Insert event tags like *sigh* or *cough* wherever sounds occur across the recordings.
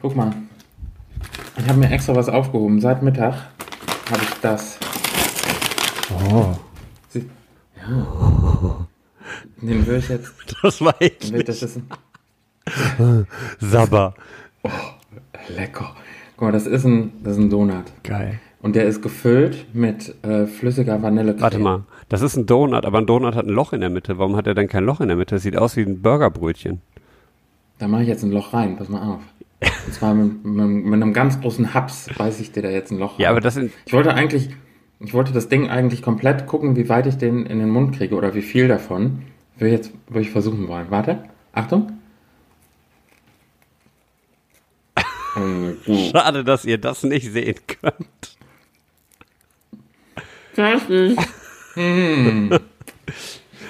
Guck mal. Ich habe mir extra was aufgehoben. Seit Mittag habe ich das. Oh. Sie, ja. Den würde ich jetzt. Das war echt Das ist ein, *laughs* Sabber. lecker. Guck mal, das ist ein, das ist ein Donut. Geil. Und der ist gefüllt mit äh, flüssiger Vanillecreme. Warte mal, das ist ein Donut, aber ein Donut hat ein Loch in der Mitte. Warum hat er denn kein Loch in der Mitte? Das sieht aus wie ein Burgerbrötchen. Da mache ich jetzt ein Loch rein. Pass mal auf. Und zwar mit, mit, mit einem ganz großen Haps beiß ich dir da jetzt ein Loch Ja, rein. aber das sind. Ich wollte eigentlich, ich wollte das Ding eigentlich komplett gucken, wie weit ich den in den Mund kriege oder wie viel davon. Will jetzt, will ich versuchen wollen. Warte. Achtung. *laughs* Gut. Schade, dass ihr das nicht sehen könnt. Fertig.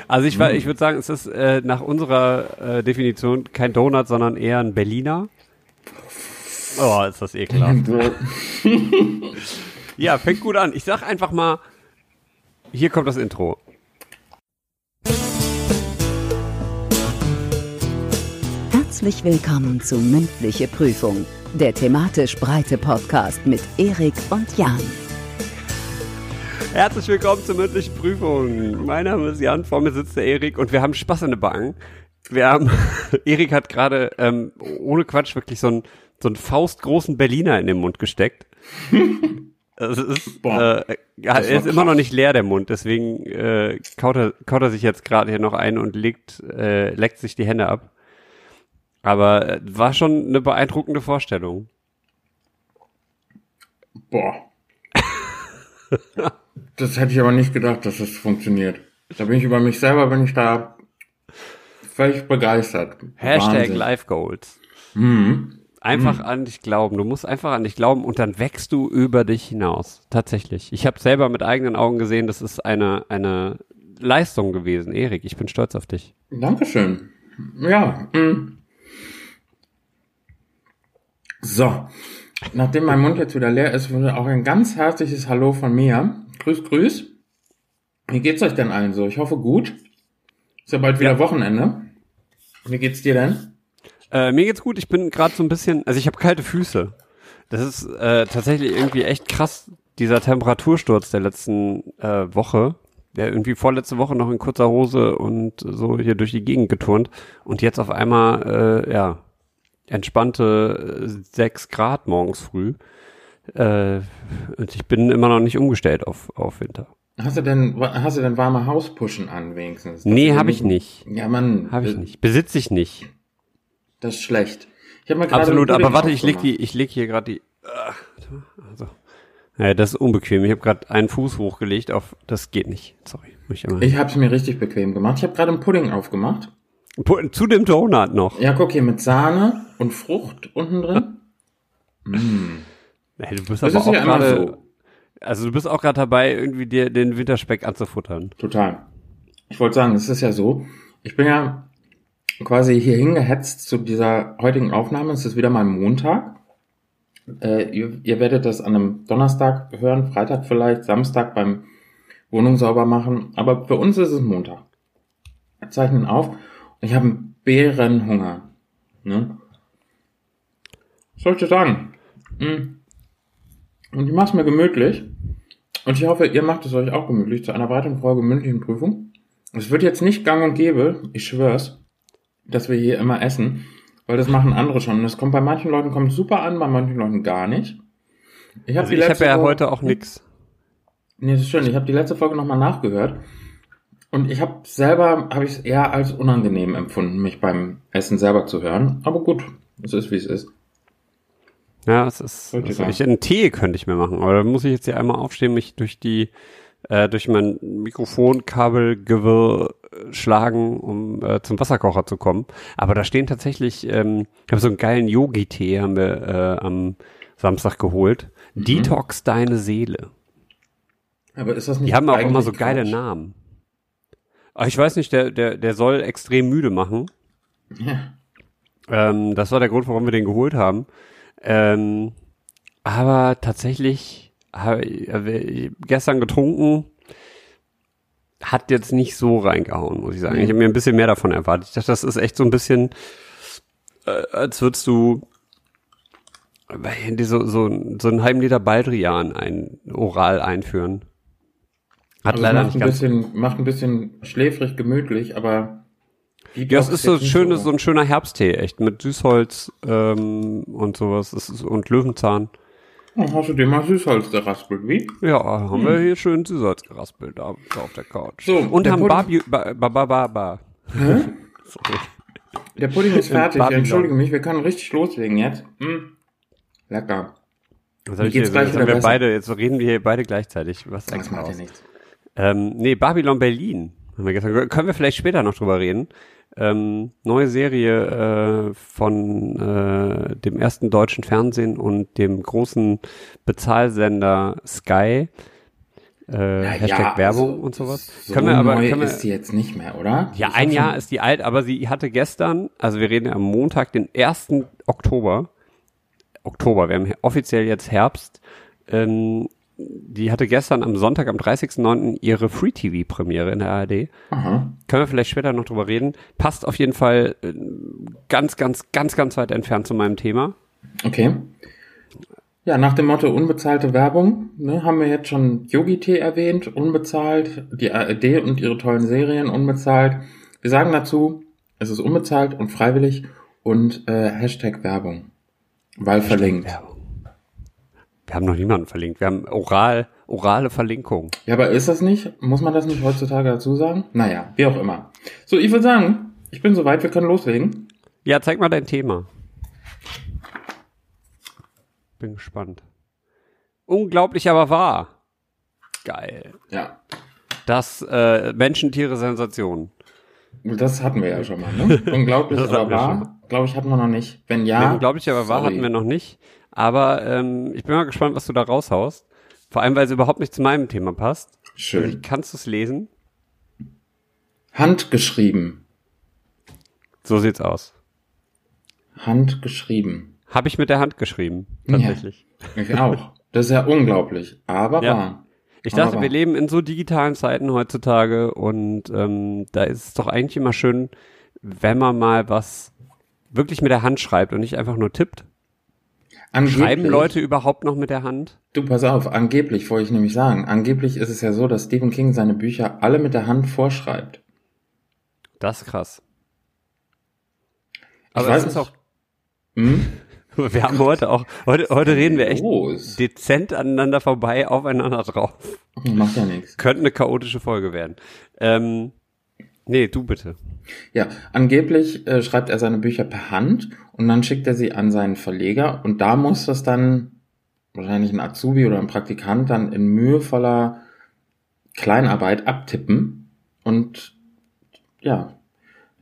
Also ich, war- ich würde sagen, es ist äh, nach unserer äh, Definition kein Donut, sondern eher ein Berliner. Oh, ist das ekelhaft. Ja, fängt gut an. Ich sag einfach mal, hier kommt das Intro. Herzlich willkommen zu Mündliche Prüfung, der thematisch breite Podcast mit Erik und Jan. Herzlich willkommen zur mündlichen Prüfung. Mein Name ist Jan, vor mir sitzt der Erik und wir haben Spaß in den Backen. Wir haben, *laughs* Erik hat gerade ähm, ohne Quatsch wirklich so einen so einen faustgroßen Berliner in den Mund gesteckt. *laughs* Das ist, Boah, äh, er ist immer noch nicht leer, der Mund, deswegen äh, kaut, er, kaut er sich jetzt gerade hier noch ein und legt, äh, leckt sich die Hände ab. Aber äh, war schon eine beeindruckende Vorstellung. Boah. Das hätte ich aber nicht gedacht, dass das funktioniert. Da bin ich über mich selber, bin ich da völlig begeistert. Hashtag Wahnsinn. Life Goals. Mhm. Einfach an dich glauben. Du musst einfach an dich glauben und dann wächst du über dich hinaus. Tatsächlich. Ich habe selber mit eigenen Augen gesehen, das ist eine, eine Leistung gewesen. Erik, ich bin stolz auf dich. Dankeschön. Ja. mm. So. Nachdem mein Mund jetzt wieder leer ist, wurde auch ein ganz herzliches Hallo von mir. Grüß, grüß. Wie geht's euch denn allen so? Ich hoffe gut. Ist ja bald wieder Ja. Wochenende. Wie geht's dir denn? Äh, mir geht's gut. Ich bin gerade so ein bisschen, also ich habe kalte Füße. Das ist äh, tatsächlich irgendwie echt krass, dieser Temperatursturz der letzten äh, Woche. Der irgendwie vorletzte Woche noch in kurzer Hose und so hier durch die Gegend geturnt und jetzt auf einmal, äh, ja, entspannte äh, sechs Grad morgens früh. Äh, und ich bin immer noch nicht umgestellt auf, auf Winter. Hast du denn, hast du denn warme Hauspuschen an wenigstens? Nee, Dass du habe ich nicht. Ja, Mann. Habe ich äh, nicht. Besitze ich nicht. Das ist schlecht. Ich mir gerade Absolut, aber warte, ich leg die, ich leg hier gerade die. Ach, Also. Ja, das ist unbequem. Ich habe gerade einen Fuß hochgelegt auf. Das geht nicht. Sorry. Muss ich. Ich habe es mir richtig bequem gemacht. Ich habe gerade einen Pudding aufgemacht. Zu dem Donut noch. Ja, guck hier mit Sahne und Frucht unten drin. *laughs* Hey, du bist Das aber auch gerade. so. Also du bist auch gerade dabei, irgendwie dir den Winterspeck anzufuttern. Total. Ich wollte sagen, es ist ja so. Ich bin ja quasi hier hingehetzt zu dieser heutigen Aufnahme. Es ist wieder mal Montag. Äh, ihr, ihr werdet das an einem Donnerstag hören, Freitag vielleicht, Samstag beim Wohnung sauber machen. Aber für uns ist es Montag. Wir zeichnen auf. Ich habe einen Bärenhunger. Ne? Was soll ich dir sagen? Mm. Und ich mach's mir gemütlich. Und ich hoffe, ihr macht es euch auch gemütlich zu einer weiteren Folge mündlichen Prüfung. Es wird jetzt nicht gang und gäbe, ich schwör's, dass wir hier immer essen, weil das machen andere schon. Und das kommt bei manchen Leuten kommt super an, bei manchen Leuten gar nicht. Ich habe Also habe ja Folge- heute auch nix. Nee, das ist schön. Ich habe die letzte Folge nochmal nachgehört. Und ich habe selber, habe ich es eher als unangenehm empfunden, mich beim Essen selber zu hören. Aber gut, es ist wie es ist. Ja, es ist. Also ich, einen Tee könnte ich mir machen, aber da muss ich jetzt hier einmal aufstehen, mich durch die, äh, durch mein Mikrofonkabelgewirr äh, schlagen, um äh, zum Wasserkocher zu kommen. Aber da stehen tatsächlich, ähm, ich habe so einen geilen Yogi-Tee, haben wir äh, am Samstag geholt. Mhm. Detox deine Seele. Aber ist das nicht Die haben auch immer so geile Quatsch? Namen. Aber ich weiß nicht, der, der, der soll extrem müde machen. Ja. Ähm, das war der Grund, warum wir den geholt haben. Ähm, aber tatsächlich äh, gestern getrunken, hat jetzt nicht so reingehauen, muss ich sagen. Mhm. Ich habe mir ein bisschen mehr davon erwartet. Ich dachte, das ist echt so ein bisschen, äh, als würdest du so, so, so einen halben Liter Baldrian ein, oral einführen. Hat Also leider macht nicht ein bisschen, macht ein bisschen schläfrig, gemütlich, aber Ja, es ist so, nicht schönes, so ein schöner Herbsttee, echt, mit Süßholz ähm, und sowas. Ist, und Löwenzahn. Oh, hast du dir mal Süßholz geraspelt, wie? Ja, haben wir hier schön Süßholz geraspelt da, da auf der Couch. So, und der haben Pudding- Barbie, ba, ba, ba, ba, ba. *laughs* Sorry. Der Pudding ist fertig. Babylon. Entschuldige mich, wir können richtig loslegen jetzt. Mm. Lecker. Was hab ich gleich jetzt wieder haben wir besser. beide, jetzt reden wir hier beide gleichzeitig. Was Das macht ja aus? nichts. Ähm, nee, Babylon Berlin. Haben wir gestern, können wir vielleicht später noch drüber reden. Ähm, neue Serie äh, von äh, dem ersten deutschen Fernsehen und dem großen Bezahlsender Sky. Äh, Ja, Hashtag ja, Werbung also, und sowas. So können wir aber, neu können wir, ist die jetzt nicht mehr, oder? ja, ein Jahr schon- ist die alt, aber sie hatte gestern, also wir reden ja am Montag, den 1. Oktober, Oktober, wir haben offiziell jetzt Herbst, ähm, die hatte gestern am Sonntag, am 30.09. ihre Free-TV-Premiere in der ARD. Aha. Können wir vielleicht später noch drüber reden. Passt auf jeden Fall äh, ganz, ganz, ganz, ganz weit entfernt zu meinem Thema. Okay. Ja, nach dem Motto unbezahlte Werbung ne, haben wir jetzt schon Yogi-Tee erwähnt, unbezahlt, die ARD und ihre tollen Serien unbezahlt. Wir sagen dazu, es ist unbezahlt und freiwillig und äh, Hashtag Werbung, weil verlinkt. Werbung. Wir haben noch niemanden verlinkt. Wir haben oral, orale Verlinkung. Ja, aber ist das nicht? Muss man das nicht heutzutage dazu sagen? Naja, wie auch immer. So, ich würde sagen, ich bin soweit, wir können loslegen. Ja, zeig mal dein Thema. Bin gespannt. Unglaublich, aber wahr. Geil. Ja, Das äh, Menschen, Sensation. das hatten wir ja schon mal, ne? *laughs* Unglaublich, aber wahr, glaube ich, hatten wir noch nicht. Wenn ja, Ja, unglaublich, aber wahr sorry. hatten wir noch nicht. Aber ähm, ich bin mal gespannt, was du da raushaust. Vor allem, weil es überhaupt nicht zu meinem Thema passt. Schön. Kannst du es lesen? Handgeschrieben. So sieht's aus. Handgeschrieben. Habe ich mit der Hand geschrieben, tatsächlich. Ich auch. Das ist ja unglaublich, aber Ja. wahr. Ich Aber dachte, wahr. wir leben in so digitalen Zeiten heutzutage und ähm, da ist es doch eigentlich immer schön, wenn man mal was wirklich mit der Hand schreibt und nicht einfach nur tippt. Angeblich, Schreiben Leute überhaupt noch mit der Hand? Du, pass auf, angeblich wollte ich nämlich sagen. Angeblich ist es ja so, dass Stephen King seine Bücher alle mit der Hand vorschreibt. Das ist krass. Aber es ist auch, Hm? *laughs* wir haben heute auch, heute, heute reden wir echt Los. dezent aneinander vorbei, aufeinander drauf. Macht ja nichts. Könnte eine chaotische Folge werden. Ähm, nee, du bitte. Ja, angeblich äh, schreibt er seine Bücher per Hand und dann schickt er sie an seinen Verleger und da muss das dann wahrscheinlich ein Azubi oder ein Praktikant dann in mühevoller Kleinarbeit abtippen und ja,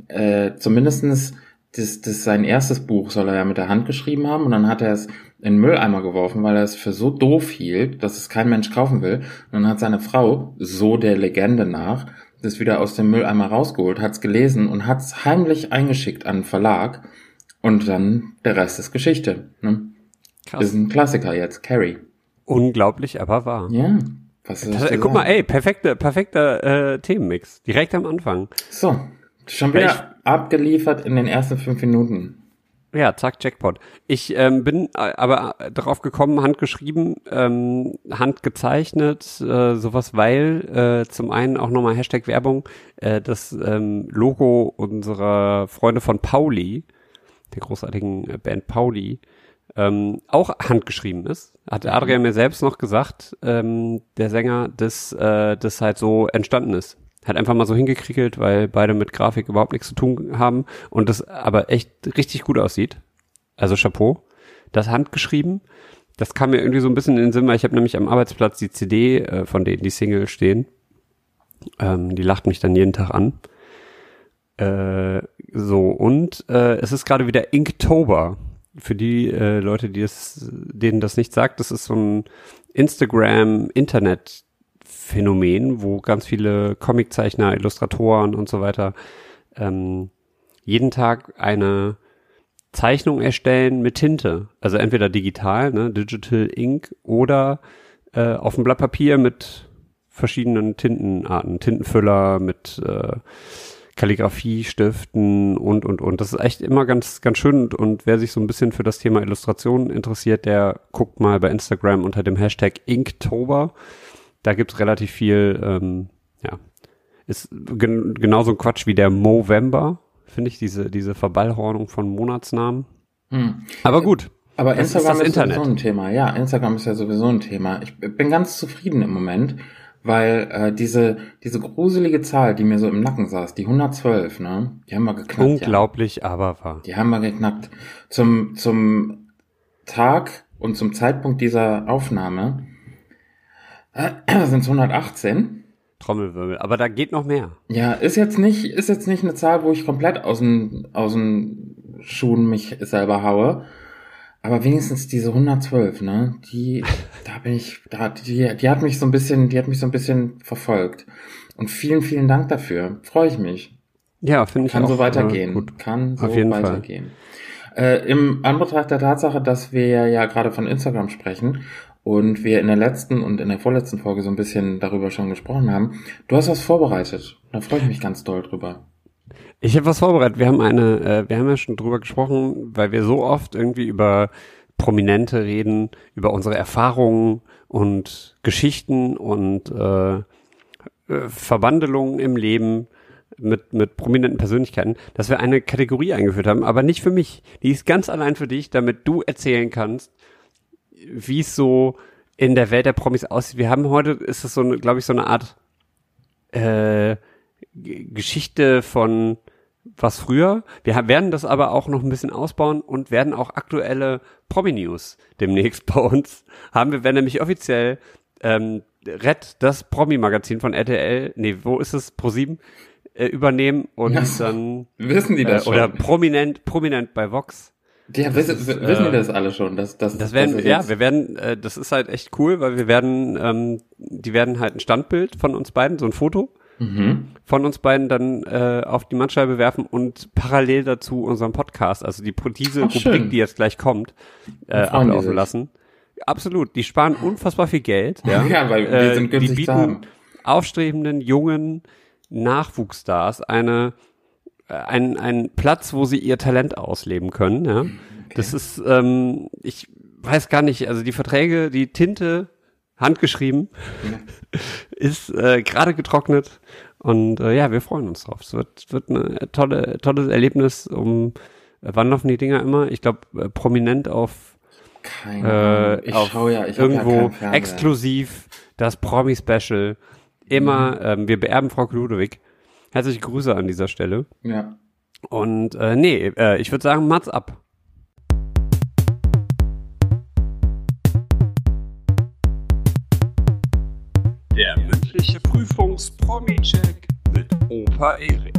äh, zumindestens das, das sein erstes Buch soll er ja mit der Hand geschrieben haben und dann hat er es in den Mülleimer geworfen, weil er es für so doof hielt, dass es kein Mensch kaufen will. Und dann hat seine Frau, so der Legende nach, das wieder aus dem Mülleimer rausgeholt, hat's gelesen und hat's heimlich eingeschickt an den Verlag. Und dann der Rest ist Geschichte. Ne? Krass. Ist ein Klassiker jetzt, Carrie. Unglaublich, aber wahr. Ja. Was soll ich Das, äh, guck mal, ey, perfekter, perfekter äh, Themenmix. Direkt am Anfang. So, schon wieder abgeliefert in den ersten fünf Minuten. Ja, zack, Jackpot. Ich ähm, bin äh, aber äh, drauf gekommen, handgeschrieben, ähm, handgezeichnet, äh, sowas, weil äh, zum einen auch nochmal Hashtag Werbung, äh, das ähm, Logo unserer Freunde von Pauli, der großartigen äh, Band Pauli, ähm, auch handgeschrieben ist. Hat Adrian mir selbst noch gesagt, ähm, der Sänger, dass äh, das halt so entstanden ist. Hat einfach mal so hingekriegelt, weil beide mit Grafik überhaupt nichts zu tun haben und das aber echt richtig gut aussieht. Also Chapeau. Das handgeschrieben. Das kam mir irgendwie so ein bisschen in den Sinn, weil ich habe nämlich am Arbeitsplatz die CD äh, von denen, die Single stehen. Ähm, die lacht mich dann jeden Tag an. Äh, so, und äh, es ist gerade wieder Inktober. Für die äh, Leute, die es, denen das nicht sagt, das ist so ein Instagram-Internet-Phänomen, wo ganz viele Comiczeichner, Illustratoren und so weiter ähm, jeden Tag eine Zeichnung erstellen mit Tinte. Also entweder digital, ne, Digital Ink, oder äh, auf dem Blatt Papier mit verschiedenen Tintenarten, Tintenfüller, mit äh, Kalligrafie-Stiften und, und, und. Das ist echt immer ganz, ganz schön. Und, und wer sich so ein bisschen für das Thema Illustration interessiert, der guckt mal bei Instagram unter dem Hashtag Inktober. Da gibt's relativ viel, ähm, ja, ist gen genauso ein Quatsch wie der Movember, finde ich, diese, diese Verballhornung von Monatsnamen. Hm. Aber gut. Aber Instagram ist, ist sowieso ein Thema. Ja, Instagram ist ja sowieso ein Thema. Ich bin ganz zufrieden im Moment weil äh, diese diese gruselige Zahl, die mir so im Nacken saß, die 112, ne, die haben wir geknackt. Unglaublich, ja. aber wahr. Die haben wir geknackt. Zum zum Tag und zum Zeitpunkt dieser Aufnahme äh, sind es 118. Trommelwirbel, aber da geht noch mehr. Ja, ist jetzt nicht ist jetzt nicht eine Zahl, wo ich komplett aus den aus den Schuhen mich selber haue. Aber wenigstens diese 112, ne? Die, da bin ich, da, die, die hat mich so ein bisschen, die hat mich so ein bisschen verfolgt. Und vielen, vielen Dank dafür. Freue ich mich. Ja, finde ich Kann auch, so weitergehen. Äh, gut. Kann so Auf jeden weitergehen. Äh, Im Anbetracht der Tatsache, dass wir ja gerade von Instagram sprechen und wir in der letzten und in der vorletzten Folge so ein bisschen darüber schon gesprochen haben, du hast was vorbereitet. Da freue ich mich ganz doll drüber. Ich habe was vorbereitet. Wir haben eine, äh, wir haben ja schon drüber gesprochen, weil wir so oft irgendwie über Prominente reden, über unsere Erfahrungen und Geschichten und äh, äh, Verwandelungen im Leben mit, mit prominenten Persönlichkeiten, dass wir eine Kategorie eingeführt haben, aber nicht für mich. Die ist ganz allein für dich, damit du erzählen kannst, wie es so in der Welt der Promis aussieht. Wir haben heute, ist es so, glaube ich, so eine Art äh, Geschichte von was früher. Wir werden das aber auch noch ein bisschen ausbauen und werden auch aktuelle Promi-News demnächst *laughs* bei uns haben. Wir werden nämlich offiziell ähm, Red, das Promi-Magazin von RTL, nee, wo ist es? Pro7, äh, übernehmen und das dann wissen die das äh, schon? oder prominent, prominent bei Vox. Ja, wissen, ist, wissen äh, die das alle schon? Dass, dass, das werden, ja, wir werden, äh, das ist halt echt cool, weil wir werden, ähm, die werden halt ein Standbild von uns beiden, so ein Foto mhm. von uns beiden dann äh, auf die Mannscheibe werfen und parallel dazu unseren Podcast, also die diese Ach, Rubrik, schön. die jetzt gleich kommt, äh, ablaufen lassen. Absolut, die sparen unfassbar viel Geld. Ja, *laughs* ja weil wir äh, sind günstig die bieten aufstrebenden jungen Nachwuchsstars eine ein, ein Platz, wo sie ihr Talent ausleben können. Ja, okay. das ist ähm, ich weiß gar nicht, also die Verträge, die Tinte handgeschrieben, ja. *laughs* ist äh, gerade getrocknet und äh, ja, wir freuen uns drauf. Es wird, wird ein tolle, tolles Erlebnis. Um äh, wann laufen die Dinger immer? Ich glaube äh, prominent auf keine äh, ich auf schau ja, ich irgendwo ja exklusiv das Promi-Special. Immer, mhm. ähm, wir beerben Frau Ludwig. Herzliche Grüße an dieser Stelle. Ja. Und äh, nee, äh, ich würde sagen, Mats ab. mündliche Prüfungs-Promi-Check mit Opa Erik.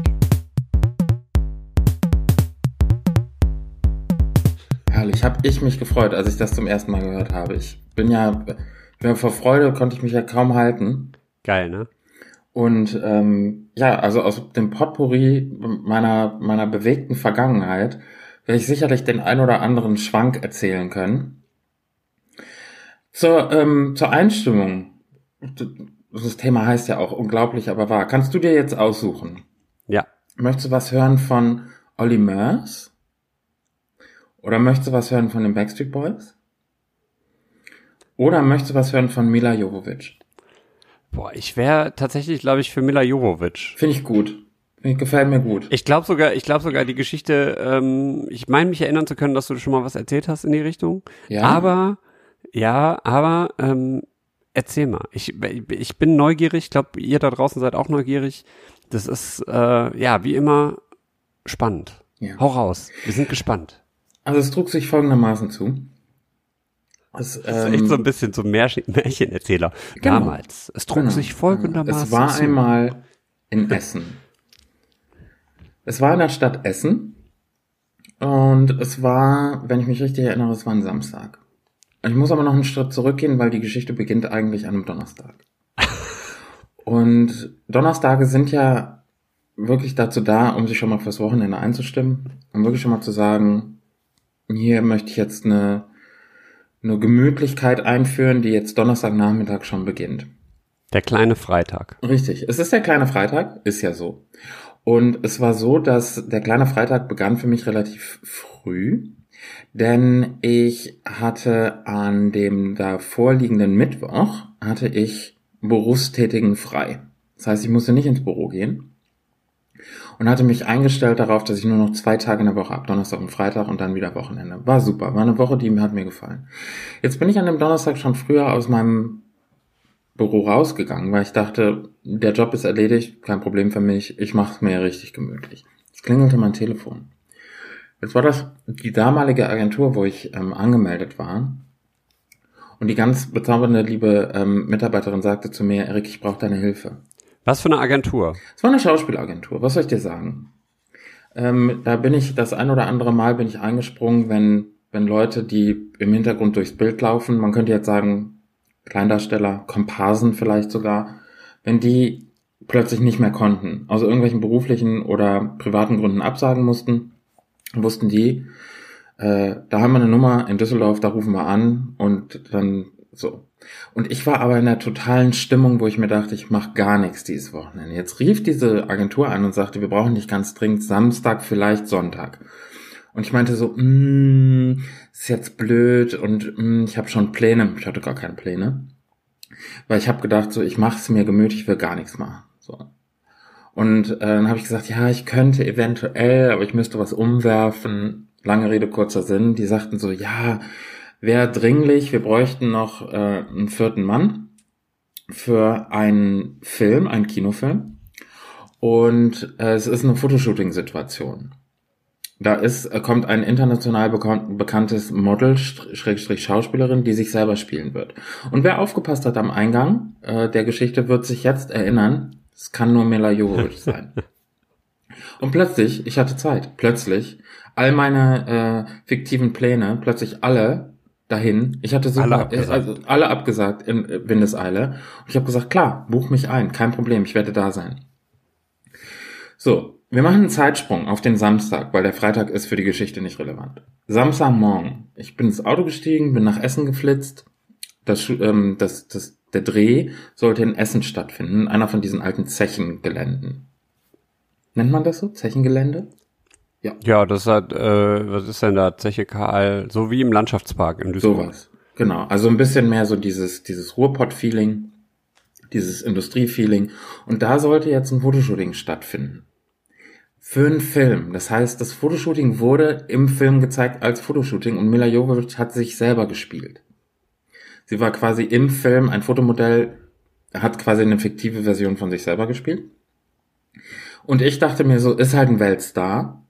Herrlich, habe ich mich gefreut, als ich das zum ersten Mal gehört habe. Ich bin ja, ich bin vor Freude konnte ich mich ja kaum halten. Geil, ne? Und ähm, ja, also aus dem Potpourri meiner meiner bewegten Vergangenheit werde ich sicherlich den ein oder anderen Schwank erzählen können. Zur, ähm, zur Einstimmung das Thema heißt ja auch unglaublich, aber wahr. Kannst du dir jetzt aussuchen? Ja. Möchtest du was hören von Olli Murs? Oder möchtest du was hören von den Backstreet Boys? Oder möchtest du was hören von Mila Jovovic? Boah, ich wäre tatsächlich, glaube ich, für Mila Jovovic. Finde ich gut. Gefällt mir gut. Ich glaube sogar, ich glaube sogar die Geschichte, ähm, ich meine mich erinnern zu können, dass du schon mal was erzählt hast in die Richtung. Ja. Aber, ja, aber ähm, Erzähl mal. Ich, ich bin neugierig. Ich glaube, ihr da draußen seid auch neugierig. Das ist, äh, ja, wie immer spannend. Ja. Hau raus. Wir sind gespannt. Also es trug sich folgendermaßen zu. Es, das ist echt so ein bisschen so Märchen, Märchenerzähler. Genau. Damals. Es trug genau. sich folgendermaßen. Es war zu. einmal in Essen. es war in der Stadt Essen. Und es war, wenn ich mich richtig erinnere, es war ein Samstag. Ich muss aber noch einen Schritt zurückgehen, weil die Geschichte beginnt eigentlich an einem Donnerstag. *laughs* Und Donnerstage sind ja wirklich dazu da, um sich schon mal fürs Wochenende einzustimmen, um wirklich schon mal zu sagen, hier möchte ich jetzt eine, eine Gemütlichkeit einführen, die jetzt Donnerstagnachmittag schon beginnt. Der kleine Freitag. Richtig. Es ist der kleine Freitag, ist ja so. Und es war so, dass der kleine Freitag begann für mich relativ früh, denn ich hatte an dem davorliegenden Mittwoch hatte ich Berufstätigen frei. Das heißt, ich musste nicht ins Büro gehen und hatte mich eingestellt darauf, dass ich nur noch zwei Tage in der Woche habe, Donnerstag und Freitag und dann wieder Wochenende. War super, war eine Woche, die hat mir gefallen. Jetzt bin ich an dem Donnerstag schon früher aus meinem Büro rausgegangen, weil ich dachte, der Job ist erledigt, kein Problem für mich, ich mache es mir richtig gemütlich. Es klingelte mein Telefon. Jetzt war das die damalige Agentur, wo ich ähm, angemeldet war. Und die ganz bezaubernde liebe ähm, Mitarbeiterin sagte zu mir, Erik, ich brauche deine Hilfe. Was für eine Agentur? Es war eine Schauspielagentur, was soll ich dir sagen? Ähm, da bin ich das ein oder andere Mal bin ich eingesprungen, wenn, wenn Leute, die im Hintergrund durchs Bild laufen, man könnte jetzt sagen, Kleindarsteller, Komparsen vielleicht sogar, wenn die plötzlich nicht mehr konnten, aus irgendwelchen beruflichen oder privaten Gründen absagen mussten, wussten die, äh, da haben wir eine Nummer in Düsseldorf, da rufen wir an und dann so. Und ich war aber in der totalen Stimmung, wo ich mir dachte, ich mache gar nichts dieses Wochenende. Jetzt rief diese Agentur an und sagte, wir brauchen nicht ganz dringend Samstag, vielleicht Sonntag. Und ich meinte so, mm, ist jetzt blöd und mm, ich habe schon Pläne. Ich hatte gar keine Pläne. Weil ich habe gedacht, so, ich mache es mir gemütlich, ich will gar nichts machen. So. Und äh, dann habe ich gesagt, ja, ich könnte eventuell, aber ich müsste was umwerfen. Lange Rede, kurzer Sinn. Die sagten so, ja, wäre dringlich, wir bräuchten noch äh, einen vierten Mann für einen Film, einen Kinofilm. Und äh, es ist eine Fotoshooting-Situation. Da ist, äh, kommt ein international bekanntes Model, Schrägstrich Schauspielerin, die sich selber spielen wird. Und wer aufgepasst hat am Eingang äh, der Geschichte, wird sich jetzt erinnern, es kann nur Mila Jovovich *laughs* sein. Und plötzlich, ich hatte Zeit, plötzlich, all meine äh, fiktiven Pläne, plötzlich alle dahin. Ich hatte super, alle abgesagt, also alle abgesagt in äh, Windeseile. Und ich habe gesagt, klar, buch mich ein, kein Problem, ich werde da sein. So, wir machen einen Zeitsprung auf den Samstag, weil der Freitag ist für die Geschichte nicht relevant. Samstagmorgen. Ich bin ins Auto gestiegen, bin nach Essen geflitzt. Das, ähm, das, das, der Dreh sollte in Essen stattfinden, einer von diesen alten Zechengeländen. Nennt man das so? Zechengelände? Ja. Ja, das hat, äh, was ist denn da? Zeche Karl, so wie im Landschaftspark in Düsseldorf. Sowas. Genau. Also ein bisschen mehr so dieses, dieses Ruhrpott-Feeling, dieses Industrie-Feeling. Und da sollte jetzt ein Fotoshooting stattfinden. Für einen Film. Das heißt, das Fotoshooting wurde im Film gezeigt als Fotoshooting und Mila Jovovich hat sich selber gespielt. Sie war quasi im Film ein Fotomodell, hat quasi eine fiktive Version von sich selber gespielt. Und ich dachte mir so, ist halt ein Weltstar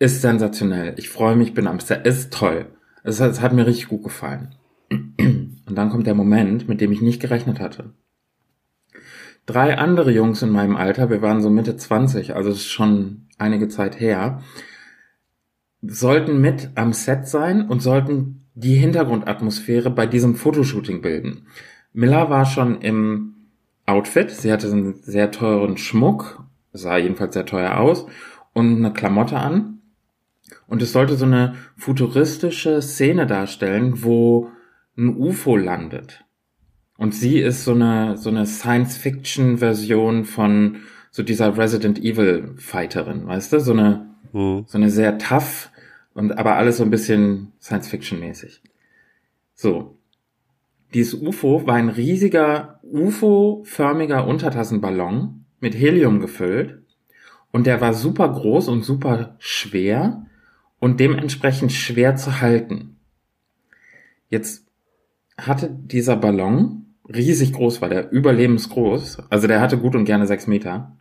ist sensationell. Ich freue mich, bin am Set. Ist toll. Es hat, es hat mir richtig gut gefallen. *clears throat* Und dann kommt der Moment, mit dem ich nicht gerechnet hatte. Drei andere Jungs in meinem Alter, wir waren so Mitte 20, also ist schon einige Zeit her, sollten mit am Set sein und sollten die Hintergrundatmosphäre bei diesem Fotoshooting bilden. Miller war schon im Outfit, sie hatte einen sehr teuren Schmuck, sah jedenfalls sehr teuer aus, und eine Klamotte an. Und es sollte so eine futuristische Szene darstellen, wo ein UFO landet. Und sie ist so eine, so eine Science-Fiction-Version von so dieser Resident Evil Fighterin, weißt du? So eine, mhm. so eine sehr tough und aber alles so ein bisschen Science-Fiction-mäßig. So. Dieses UFO war ein riesiger UFO-förmiger Untertassenballon mit Helium gefüllt und der war super groß und super schwer und dementsprechend schwer zu halten. Jetzt hatte dieser Ballon, riesig groß war der, überlebensgroß, also der hatte gut und gerne sechs Meter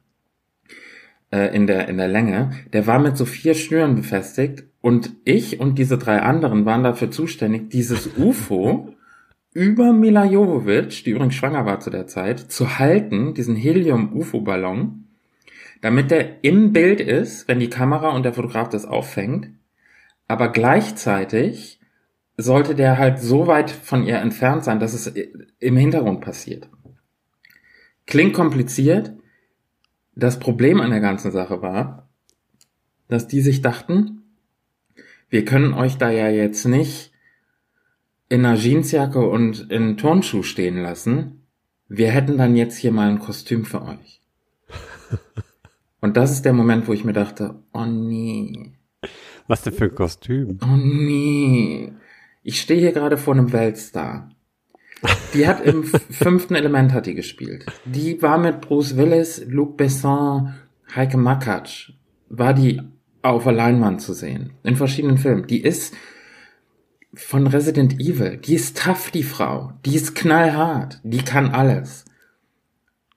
äh, in, der, in der Länge, der war mit so vier Schnüren befestigt und ich und diese drei anderen waren dafür zuständig, dieses UFO über Mila Jovovich, die übrigens schwanger war zu der Zeit, zu halten, diesen Helium-UFO-Ballon, damit der im Bild ist, wenn die Kamera und der Fotograf das auffängt aber gleichzeitig sollte der halt so weit von ihr entfernt sein, dass es im Hintergrund passiert. Klingt kompliziert. Das Problem an der ganzen Sache war, dass die sich dachten, wir können euch da ja jetzt nicht in einer Jeansjacke und in Turnschuh stehen lassen. Wir hätten dann jetzt hier mal ein Kostüm für euch. *laughs* Und das ist der Moment, wo ich mir dachte, oh nee, Was denn für ein Kostüm? oh nee. Ich stehe hier gerade vor einem Weltstar. Die hat im *laughs* fünften Element hat die gespielt. Die war mit Bruce Willis, Luc Besson, Heike Makatsch, war die auf der Leinwand zu sehen. In verschiedenen Filmen. Die ist von Resident Evil. Die ist tough, die Frau. Die ist knallhart. Die kann alles.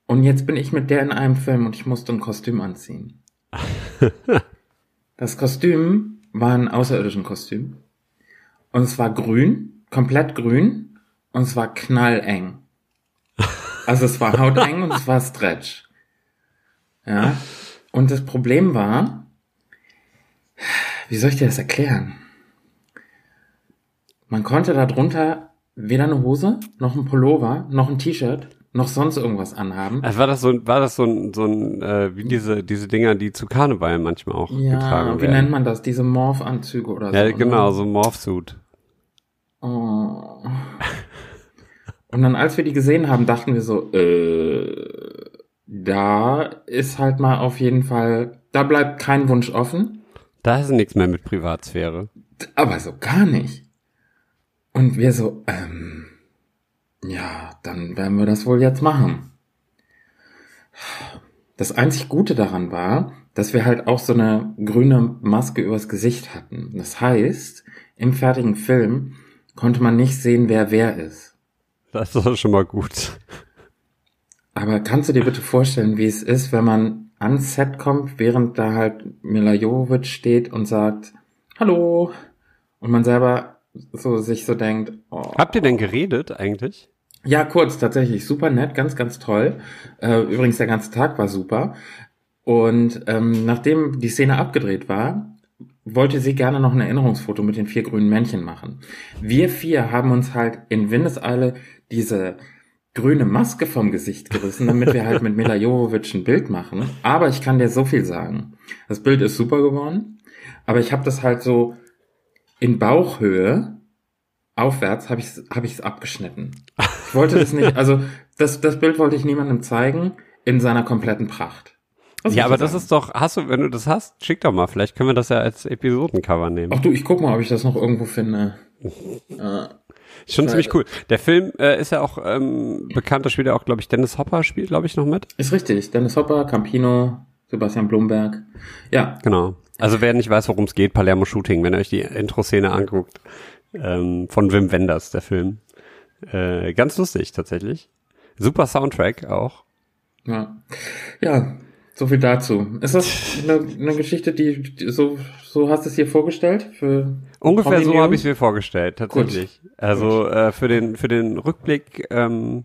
Und jetzt bin ich mit der in einem Film und ich musste ein Kostüm anziehen. *laughs* Das Kostüm war ein außerirdischen Kostüm. Und es war grün, komplett grün. Und es war knalleng. Also es war hauteng und es war Stretch. Ja. Und das Problem war, wie soll ich dir das erklären? Man konnte darunter weder eine Hose, noch ein Pullover, noch ein T-Shirt, noch sonst irgendwas anhaben. Also war das so, ein- war das so ein, so ein äh, wie diese, diese Dinger, die zu Karneval manchmal auch Ja, getragen wie werden? nennt man das? Diese Morph-Anzüge oder ja, so. genau, Ne? so ein Morphsuit. Oh. Und dann, als wir die gesehen haben, dachten wir so, äh, da ist halt mal auf jeden Fall, da bleibt kein Wunsch offen, Da ist nichts mehr mit Privatsphäre. aber so gar nicht. Und wir so, ähm, ja, dann werden wir das wohl jetzt machen. Das einzig Gute daran war, dass wir halt auch so eine grüne Maske übers Gesicht hatten. Das heißt, im fertigen Film konnte man nicht sehen, wer wer ist. Das ist doch schon mal gut. Aber kannst du dir bitte vorstellen, wie es ist, wenn man ans Set kommt, während da halt Mila Jovovich steht und sagt, hallo, und man selber so sich so denkt, oh. Habt ihr denn geredet eigentlich? Ja, kurz, tatsächlich. Super nett, ganz, ganz toll. Äh, übrigens, der ganze Tag war super. Und ähm, nachdem die Szene abgedreht war, wollte sie gerne noch ein Erinnerungsfoto mit den vier grünen Männchen machen. Wir vier haben uns halt in Windeseile diese grüne Maske vom Gesicht gerissen, damit wir halt mit Mila Jovovich ein Bild machen. Aber ich kann dir so viel sagen. Das Bild ist super geworden, aber ich habe das halt so in Bauchhöhe aufwärts habe ich es hab ich's abgeschnitten. Ich wollte das nicht, also das, das Bild wollte ich niemandem zeigen in seiner kompletten Pracht. Was ja, aber das sagen? ist doch, hast du, wenn du das hast, schick doch mal. Vielleicht können wir das ja als Episodencover nehmen. Ach du, ich guck mal, ob ich das noch irgendwo finde. *laughs* Äh, Schon ziemlich cool. Der Film äh, ist ja auch ähm, bekannt, da spielt ja auch, glaube ich, Dennis Hopper spielt, glaube ich, noch mit. ist richtig. Dennis Hopper, Campino, Sebastian Blumberg. Ja, Genau. Also wer nicht weiß, worum es geht, Palermo Shooting, wenn ihr euch die Intro-Szene anguckt, ähm, von Wim Wenders, der Film. Äh, ganz lustig, tatsächlich. Super Soundtrack auch. ja. Ja, so viel dazu. Ist das *laughs* eine, eine Geschichte, die, die so, so hast du es hier vorgestellt? Für Ungefähr so Promi-News? habe ich es mir vorgestellt, tatsächlich. Also äh, für den für den Rückblick ähm,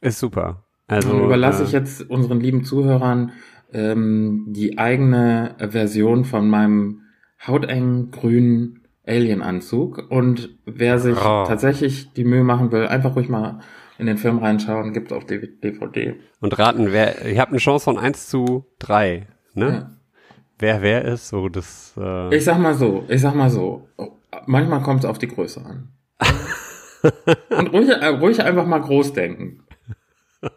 ist super. Also Dann überlasse äh, ich jetzt unseren lieben Zuhörern ähm, die eigene Version von meinem hautengen grünen Alien-Anzug. Und wer sich Oh. tatsächlich die Mühe machen will, einfach ruhig mal in den Film reinschauen, gibt auf DVD. und raten, wer ihr habt eine Chance von 1 zu 3, ne? Ja. Wer wer ist, so das äh, Ich sag mal so, ich sag mal so, manchmal kommt es auf die Größe an. *laughs* Und ruhig, äh, ruhig einfach mal groß denken. *laughs*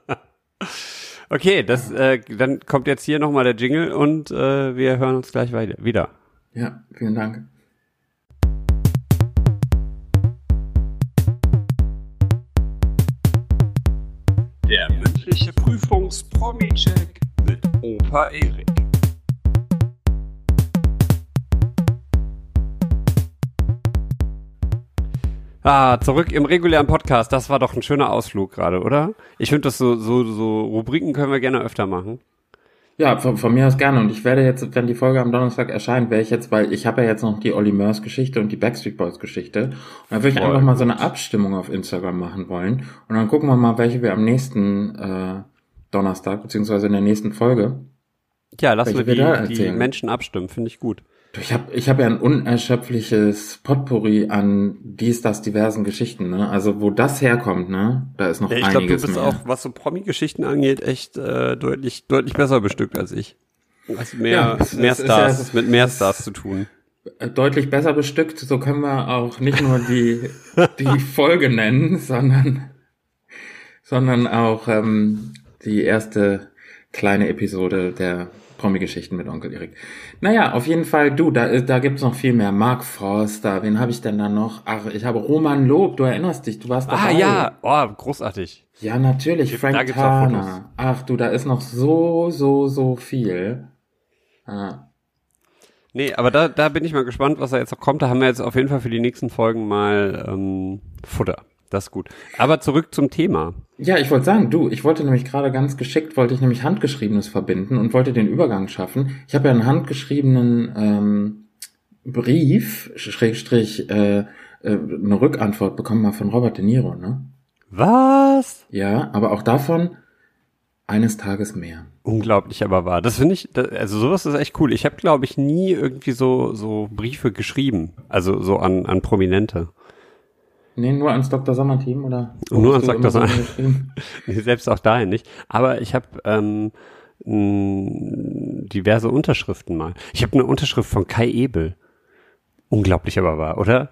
Okay, das äh, dann kommt jetzt hier nochmal der Jingle und äh, wir hören uns gleich weiter wieder. Ja, vielen Dank. Mündliche Prüfungs-Promi-Check mit Opa Erik. Ah, zurück im regulären Podcast. Das war doch ein schöner Ausflug gerade, oder? Ich finde, das so, so, so Rubriken können wir gerne öfter machen. Ja, von, von mir aus gerne. Und ich werde jetzt, wenn die Folge am Donnerstag erscheint, werde ich jetzt, weil ich habe ja jetzt noch die Olli Mörs Geschichte und die Backstreet Boys Geschichte. Und dann würde ich einfach mal so eine Abstimmung auf Instagram machen wollen. Und dann gucken wir mal, welche wir am nächsten äh, Donnerstag, beziehungsweise in der nächsten Folge. Ja, lass Welche wir wir da die, die? Menschen abstimmen, finde ich gut. Ich habe ich hab ja ein unerschöpfliches Potpourri an dies, das, diversen Geschichten, ne? Also wo das herkommt, ne? Da ist noch Ja, ich glaube, du einiges bist mehr. auch, was so Promi-Geschichten angeht, echt äh, deutlich, deutlich besser bestückt als ich. Hast mehr, Ja, es- mehr es Stars, es ist- mit mehr Stars zu tun. Äh, deutlich besser bestückt. So können wir auch nicht nur die, *laughs* die Folge nennen, sondern, sondern auch ähm, die erste kleine Episode der Promi-Geschichten mit Onkel Erik. Naja, auf jeden Fall, du, da, da gibt's noch viel mehr. Mark Forster, wen habe ich denn da noch? Ach, ich habe Roman Lob, du erinnerst dich, du warst dabei. Ah ja, oh, großartig. Ja, natürlich, Gibt- Frank da. Turner. Ach du, da ist noch so, so, so viel. Ah. Nee, aber da, da bin ich mal gespannt, was da jetzt noch kommt. Da haben wir jetzt auf jeden Fall für die nächsten Folgen mal ähm, Futter. Das ist gut. Aber zurück zum Thema. Ja, ich wollte sagen, du, ich wollte nämlich gerade ganz geschickt, wollte ich nämlich Handgeschriebenes verbinden und wollte den Übergang schaffen. Ich habe ja einen handgeschriebenen ähm, Brief, Schrägstrich, äh, äh, eine Rückantwort bekommen mal von Robert De Niro, ne? Was? Ja, aber auch davon eines Tages mehr. Unglaublich aber wahr. Das finde ich, da- also sowas ist echt cool. Ich habe, glaube ich, nie irgendwie so, so Briefe geschrieben. Also so an, an Prominente. Nee, nur ans Dr. Sommer-Team, oder? Nur ans Dr. Sommer-? *laughs* Nee, Selbst auch dahin nicht. Aber ich habe ähm, diverse Unterschriften mal. Ich habe eine Unterschrift von Kai Ebel. Unglaublich aber wahr, oder?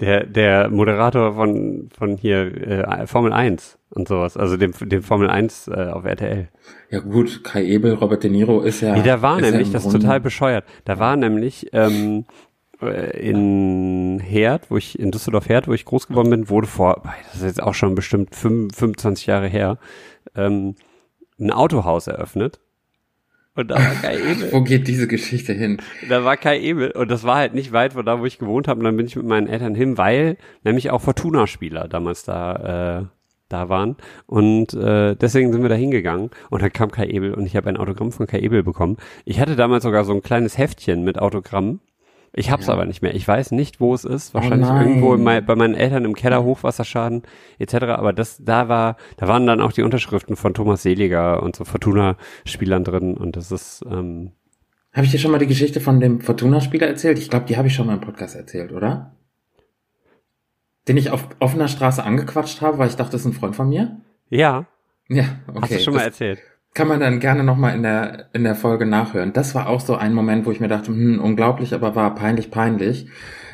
Der, der Moderator von, von hier äh, Formel 1 und sowas, also dem, dem Formel 1 äh, auf RTL. Ja gut, Kai Ebel, Robert De Niro ist ja... Nee, da war ja nämlich, im das ist total bescheuert. Da war nämlich ähm, äh, in Herd, wo ich, in Düsseldorf Herd, wo ich groß geworden bin, wurde vor, das ist jetzt auch schon bestimmt fünf- 25 Jahre her, ähm, ein Autohaus eröffnet. Und da war Kai *laughs* Ebel. Wo geht diese Geschichte hin? Da war Kai Ebel und das war halt nicht weit von da, wo ich gewohnt habe. Und dann bin ich mit meinen Eltern hin, weil nämlich auch Fortuna-Spieler damals da äh, da waren. Und äh, deswegen sind wir da hingegangen. Und dann kam Kai Ebel und ich habe ein Autogramm von Kai Ebel bekommen. Ich hatte damals sogar so ein kleines Heftchen mit Autogrammen. Ich hab's Ja. aber nicht mehr. Ich weiß nicht, wo es ist. Wahrscheinlich nein. irgendwo in mein, bei meinen Eltern im Keller, Hochwasserschaden etc. Aber das, da war, da waren dann auch die Unterschriften von Thomas Seliger und so Fortuna-Spielern drin. Und das ist ähm, Habe ich dir schon mal die Geschichte von dem Fortuna-Spieler erzählt? Ich glaube, die habe ich schon mal im Podcast erzählt, oder? Den ich auf offener Straße angequatscht habe, weil ich dachte, das ist ein Freund von mir? ja, Ja, okay. hast du schon mal das erzählt. Kann man dann gerne nochmal in der, in der Folge nachhören. Das war auch so ein Moment, wo ich mir dachte, hm, unglaublich, aber war peinlich, peinlich.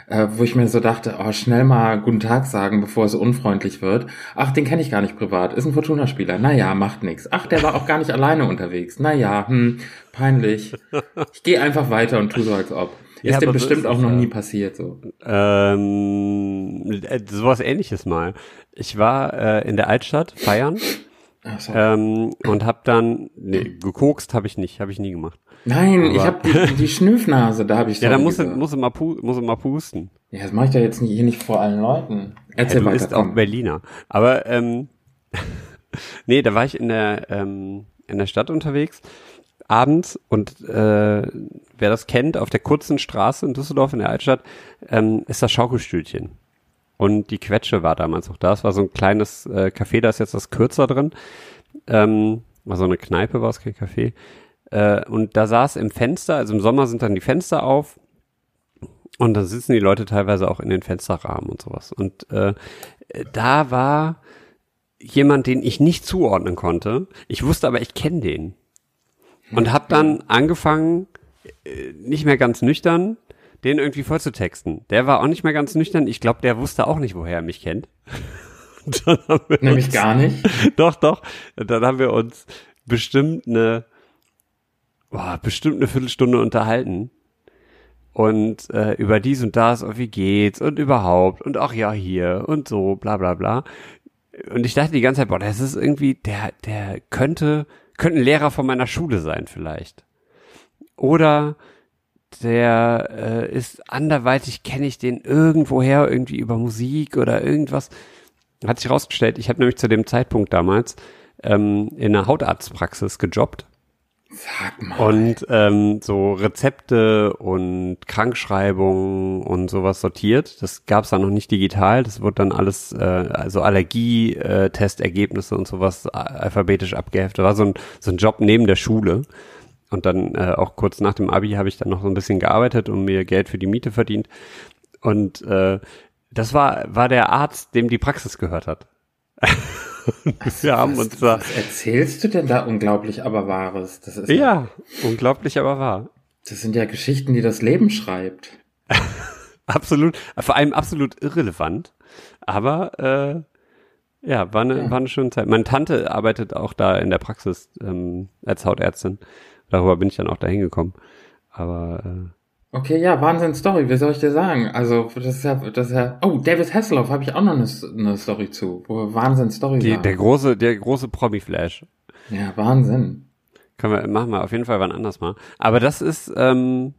Äh, wo ich mir so dachte, oh, schnell mal guten Tag sagen, bevor es unfreundlich wird. Ach, den kenne ich gar nicht privat. Ist ein Fortuna-Spieler. Naja, macht nix. Ach, der war auch gar nicht alleine unterwegs. Naja, hm, peinlich. Ich gehe einfach weiter und tu so, als ob. Ist Ja, dem bestimmt auch noch nie passiert, so. Ähm, äh, sowas ähnliches mal. Ich war äh, in der Altstadt feiern so. ähm, und hab dann, nee, gekokst habe ich nicht, habe ich nie gemacht. Nein, ich aber- habe die, die Schnüffnase, da habe ich *laughs* Ja, dann sorry muss muss mal pu muss mal pusten. Ja, das mache ich doch jetzt nicht, hier nicht vor allen Leuten. Ja, Erzähl du weiter. bist auch. Berliner. Aber ähm, *laughs* nee, da war ich in der ähm, in der Stadt unterwegs abends und äh, wer das kennt, auf der kurzen Straße in Düsseldorf in der Altstadt ähm, ist das Schaukelstühlchen. Und die Quetsche war damals auch da. Es war so ein kleines äh, Café, da ist jetzt das kürzer drin. Ähm, war so eine Kneipe, war es kein Café. Äh, und da saß im Fenster, also im Sommer sind dann die Fenster auf und da sitzen die Leute teilweise auch in den Fensterrahmen und sowas. Und äh, da war jemand, den ich nicht zuordnen konnte. Ich wusste aber, ich kenne den. Und habe dann angefangen, äh, nicht mehr ganz nüchtern, den irgendwie vollzutexten. Der war auch nicht mehr ganz nüchtern. Ich glaube, der wusste auch nicht, woher er mich kennt. Und *laughs* dann haben wir Nämlich uns- gar nicht. *laughs* doch, doch. Dann haben wir uns bestimmt eine, boah, bestimmt eine Viertelstunde unterhalten. Und äh, über dies und das und wie geht's und überhaupt und ach ja hier und so, bla bla bla. Und ich dachte die ganze Zeit, boah, das ist irgendwie, der, der könnte, könnte ein Lehrer von meiner Schule sein vielleicht. Oder der äh, ist anderweitig, kenne ich den irgendwoher, irgendwie über Musik oder irgendwas. Hat sich rausgestellt, ich habe nämlich zu dem Zeitpunkt damals ähm, in einer Hautarztpraxis gejobbt Sag mal. und ähm, so Rezepte und Krankschreibungen und sowas sortiert. Das gab's dann noch nicht digital. Das wurde dann alles, äh, also Allergie-Testergebnisse und sowas alphabetisch abgeheftet. War so ein, so ein Job neben der Schule. Und dann äh, auch kurz nach dem Abi habe ich dann noch so ein bisschen gearbeitet und mir Geld für die Miete verdient. Und äh, das war, war der Arzt, dem die Praxis gehört hat. *laughs* wir haben was, uns da. was erzählst du denn da unglaublich aber Wahres? Das ist Ja, unglaublich, aber wahr. Das sind ja Geschichten, die das Leben schreibt. *laughs* Absolut, vor allem absolut irrelevant. Aber äh, ja, war eine, Ja. war eine schöne Zeit. Meine Tante arbeitet auch da in der Praxis ähm, als Hautärztin. Darüber bin ich dann auch dahin gekommen. Aber äh, Okay, ja, Wahnsinn Story, wie soll ich dir sagen? Also, das ist ja, das ist ja, oh, David Hasselhoff habe ich auch noch eine, eine Story zu, wo Wahnsinn Story die, war. der große, der große Promi-Flash. Ja, Wahnsinn. Können wir, machen wir auf jeden Fall wann anders mal. Aber das ist, ähm,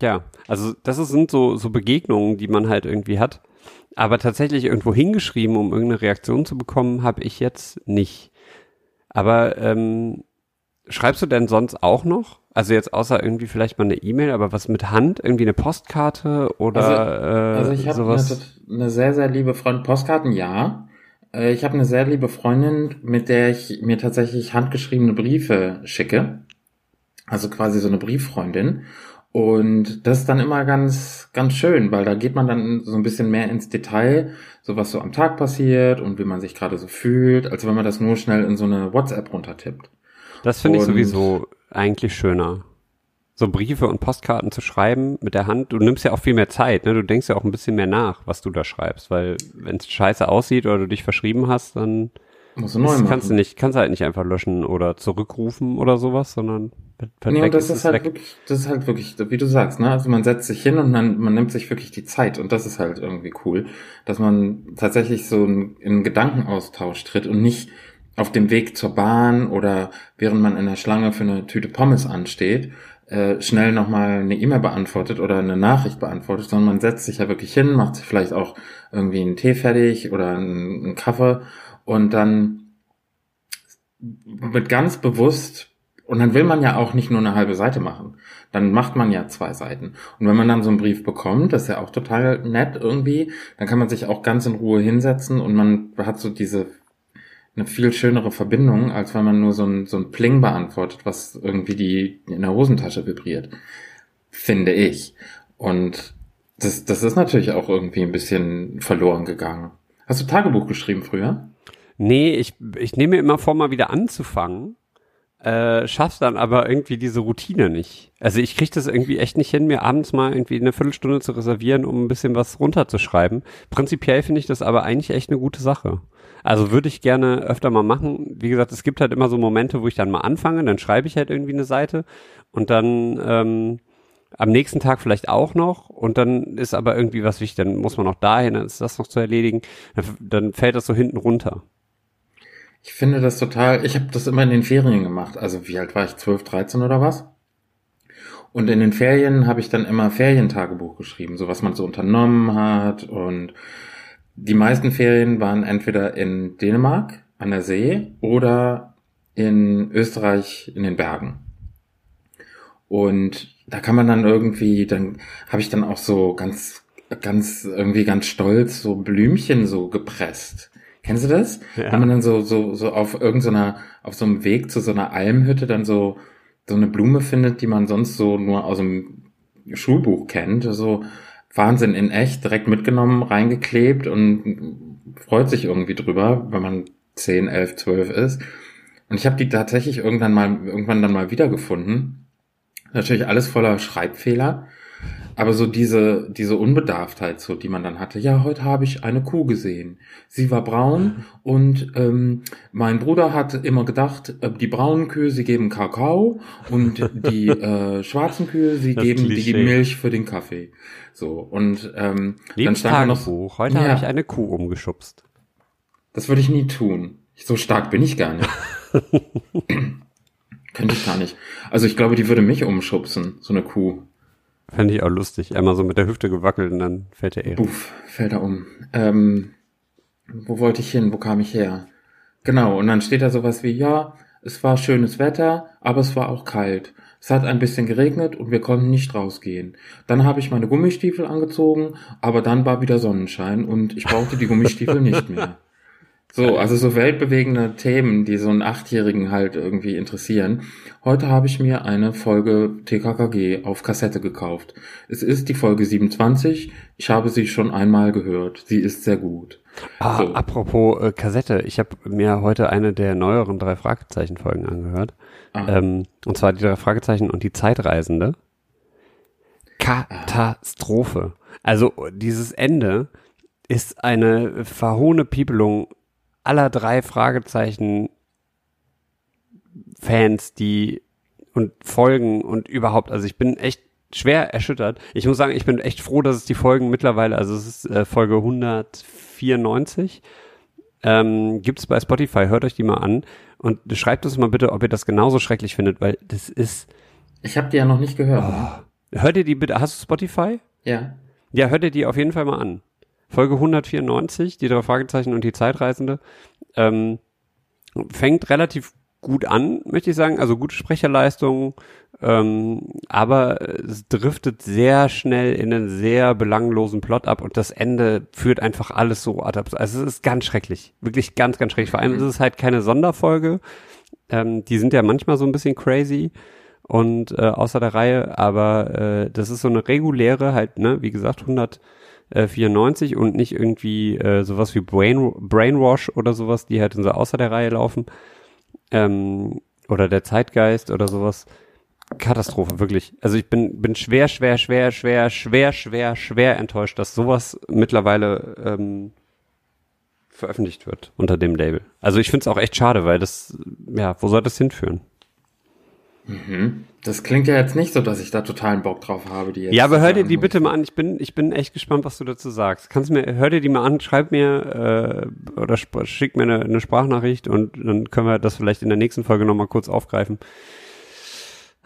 ja, also das ist, sind so, so Begegnungen, die man halt irgendwie hat. Aber tatsächlich irgendwo hingeschrieben, um irgendeine Reaktion zu bekommen, habe ich jetzt nicht. Aber ähm, schreibst du denn sonst auch noch? Also jetzt außer irgendwie vielleicht mal eine E-Mail, aber was mit Hand? Irgendwie eine Postkarte oder äh, Also ich habe eine, eine sehr, sehr liebe Freundin, Postkarten, ja. Äh, Ich habe eine sehr liebe Freundin, mit der ich mir tatsächlich handgeschriebene Briefe schicke. Also quasi so eine Brieffreundin. Und das ist dann immer ganz, ganz schön, weil da geht man dann so ein bisschen mehr ins Detail, so was so am Tag passiert und wie man sich gerade so fühlt, als wenn man das nur schnell in so eine WhatsApp runtertippt. Das finde ich sowieso eigentlich schöner. So Briefe und Postkarten zu schreiben mit der Hand. Du nimmst ja auch viel mehr Zeit, ne? Du denkst ja auch ein bisschen mehr nach, was du da schreibst, weil wenn es scheiße aussieht oder du dich verschrieben hast, dann Musst du neu machen. kannst du nicht, kannst du halt nicht einfach löschen oder zurückrufen oder sowas, sondern per Nee, und das ist ist halt weg. wirklich, das ist halt wirklich, wie du sagst, ne? Also man setzt sich hin und man, man nimmt sich wirklich die Zeit und das ist halt irgendwie cool, dass man tatsächlich so in, in Gedankenaustausch tritt und nicht auf dem Weg zur Bahn oder während man in der Schlange für eine Tüte Pommes ansteht, äh, schnell nochmal eine E-Mail beantwortet oder eine Nachricht beantwortet, sondern man setzt sich ja wirklich hin, macht sich vielleicht auch irgendwie einen Tee fertig oder einen, Kaffee und dann mit ganz bewusst und dann will man ja auch nicht nur eine halbe Seite machen. Dann macht man ja zwei Seiten. Und wenn man dann so einen Brief bekommt, das ist ja auch total nett irgendwie, dann kann man sich auch ganz in Ruhe hinsetzen und man hat so diese eine viel schönere Verbindung, als wenn man nur so ein, so ein Pling beantwortet, was irgendwie die in der Hosentasche vibriert. Finde ich. Und das, das ist natürlich auch irgendwie ein bisschen verloren gegangen. Hast du Tagebuch geschrieben früher? Nee, ich, ich nehme mir immer vor, mal wieder anzufangen. Äh, schaff's dann aber irgendwie diese Routine nicht. Also ich kriege das irgendwie echt nicht hin, mir abends mal irgendwie eine Viertelstunde zu reservieren, um ein bisschen was runterzuschreiben. Prinzipiell finde ich das aber eigentlich echt eine gute Sache. Also würde ich gerne öfter mal machen. Wie gesagt, es gibt halt immer so Momente, wo ich dann mal anfange, dann schreibe ich halt irgendwie eine Seite und dann ähm, am nächsten Tag vielleicht auch noch und dann ist aber irgendwie was wichtig, dann muss man noch dahin, dann ist das noch zu erledigen, dann, dann fällt das so hinten runter. Ich finde das total, ich habe das immer in den Ferien gemacht. Also wie alt war ich? 12, 13 oder was? Und in den Ferien habe ich dann immer Ferientagebuch geschrieben, so was man so unternommen hat. Und die meisten Ferien waren entweder in Dänemark an der See oder in Österreich in den Bergen. Und da kann man dann irgendwie, dann habe ich dann auch so ganz, ganz, irgendwie ganz stolz so Blümchen so gepresst. Kennst du das? Ja. Wenn man dann so, so, so auf irgendeiner, auf so einem Weg zu so einer Almhütte dann so, so eine Blume findet, die man sonst so nur aus dem Schulbuch kennt. So Wahnsinn in echt, direkt mitgenommen, reingeklebt und freut sich irgendwie drüber, wenn man 10, 11, 12 ist. Und ich habe die tatsächlich irgendwann mal, irgendwann dann mal wiedergefunden. Natürlich alles voller Schreibfehler. Aber so diese, diese Unbedarftheit, so, die man dann hatte. Ja, heute habe ich eine Kuh gesehen. Sie war braun und ähm, mein Bruder hat immer gedacht, äh, die braunen Kühe, sie geben Kakao und die *laughs* äh, schwarzen Kühe, sie Das geben die Klischee. Milch für den Kaffee. So, und ähm, dann stand noch. Heute Ja. habe ich eine Kuh umgeschubst. das würde ich nie tun. So stark bin ich gar nicht. *laughs* Könnte ich gar nicht. Also ich glaube, die würde mich umschubsen, so eine Kuh. Fände ich auch lustig. Einmal so mit der Hüfte gewackelt und dann fällt der Ehre. Buff, fällt er um. Ähm, wo wollte ich hin? Wo kam ich her? Genau, und dann steht da sowas wie, ja, es war schönes Wetter, aber es war auch kalt. Es hat ein bisschen geregnet und wir konnten nicht rausgehen. Dann habe ich meine Gummistiefel angezogen, aber dann war wieder Sonnenschein und ich brauchte die Gummistiefel nicht mehr. *laughs* So, also so weltbewegende Themen, die so einen Achtjährigen halt irgendwie interessieren. Heute habe ich mir eine Folge TKKG auf Kassette gekauft. Es ist die Folge 27. Ich habe sie schon einmal gehört. Sie ist sehr gut. Ah, So. apropos äh, Kassette. Ich habe mir heute eine der neueren drei Fragezeichen-Folgen angehört. Ah. Ähm, und zwar die drei Fragezeichen und die Zeitreisende. Katastrophe. Also dieses Ende ist eine verhohne Piepelung aller drei Fragezeichen Fans, die und Folgen und überhaupt. Also ich bin echt schwer erschüttert. Ich muss sagen, ich bin echt froh, dass es die Folgen mittlerweile, also es ist äh, Folge 194, ähm, gibt es bei Spotify. Hört euch die mal an und schreibt uns mal bitte, ob ihr das genauso schrecklich findet, weil das ist. Ich habe die ja noch nicht gehört. ne? Hört ihr die bitte? Hast du Spotify? Ja. Ja, hört ihr die auf jeden Fall mal an. Folge 194, die drei Fragezeichen und die Zeitreisende, ähm, fängt relativ gut an, möchte ich sagen. Also gute Sprecherleistung, ähm, aber es driftet sehr schnell in einen sehr belanglosen Plot ab und das Ende führt einfach alles so ad absurdum. Also es ist ganz schrecklich, wirklich ganz, ganz schrecklich. Vor allem ist es halt keine Sonderfolge. Ähm, die sind ja manchmal so ein bisschen crazy und äh, außer der Reihe, aber äh, das ist so eine reguläre halt, ne, wie gesagt, 194 und nicht irgendwie äh, sowas wie Brain, Brainwash oder sowas, die halt so außer der Reihe laufen. Ähm, oder der Zeitgeist oder sowas. Katastrophe, wirklich. Also ich bin, bin schwer, schwer, schwer, schwer, schwer, schwer, schwer enttäuscht, dass sowas mittlerweile ähm, veröffentlicht wird unter dem Label. Also ich finde es auch echt schade, weil das, ja, wo soll das hinführen? Das klingt ja jetzt nicht so, dass ich da totalen Bock drauf habe, die jetzt Ja, aber hör dir die bitte mal an. Ich bin, ich bin echt gespannt, was du dazu sagst. Kannst mir, hör dir die mal an, schreib mir äh, oder schick mir eine, eine Sprachnachricht und dann können wir das vielleicht in der nächsten Folge nochmal kurz aufgreifen.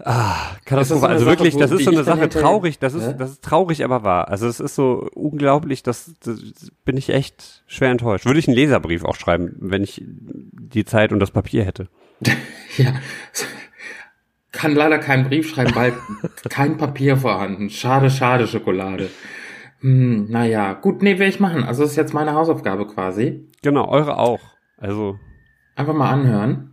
Ah, Katastrophe. so also Sache, wirklich, das ist so eine Sache hinterher- traurig. Das ist, Hä? das ist traurig, aber wahr. Also es ist so unglaublich, das, das bin ich echt schwer enttäuscht. Würde ich einen Leserbrief auch schreiben, wenn ich die Zeit und das Papier hätte. *laughs* Ja. Kann leider keinen Brief schreiben, weil kein Papier vorhanden. Schade, schade, Schokolade. Hm, naja, gut, nee, will ich machen. Also das ist jetzt meine Hausaufgabe quasi. Genau, eure auch. Also Einfach mal anhören.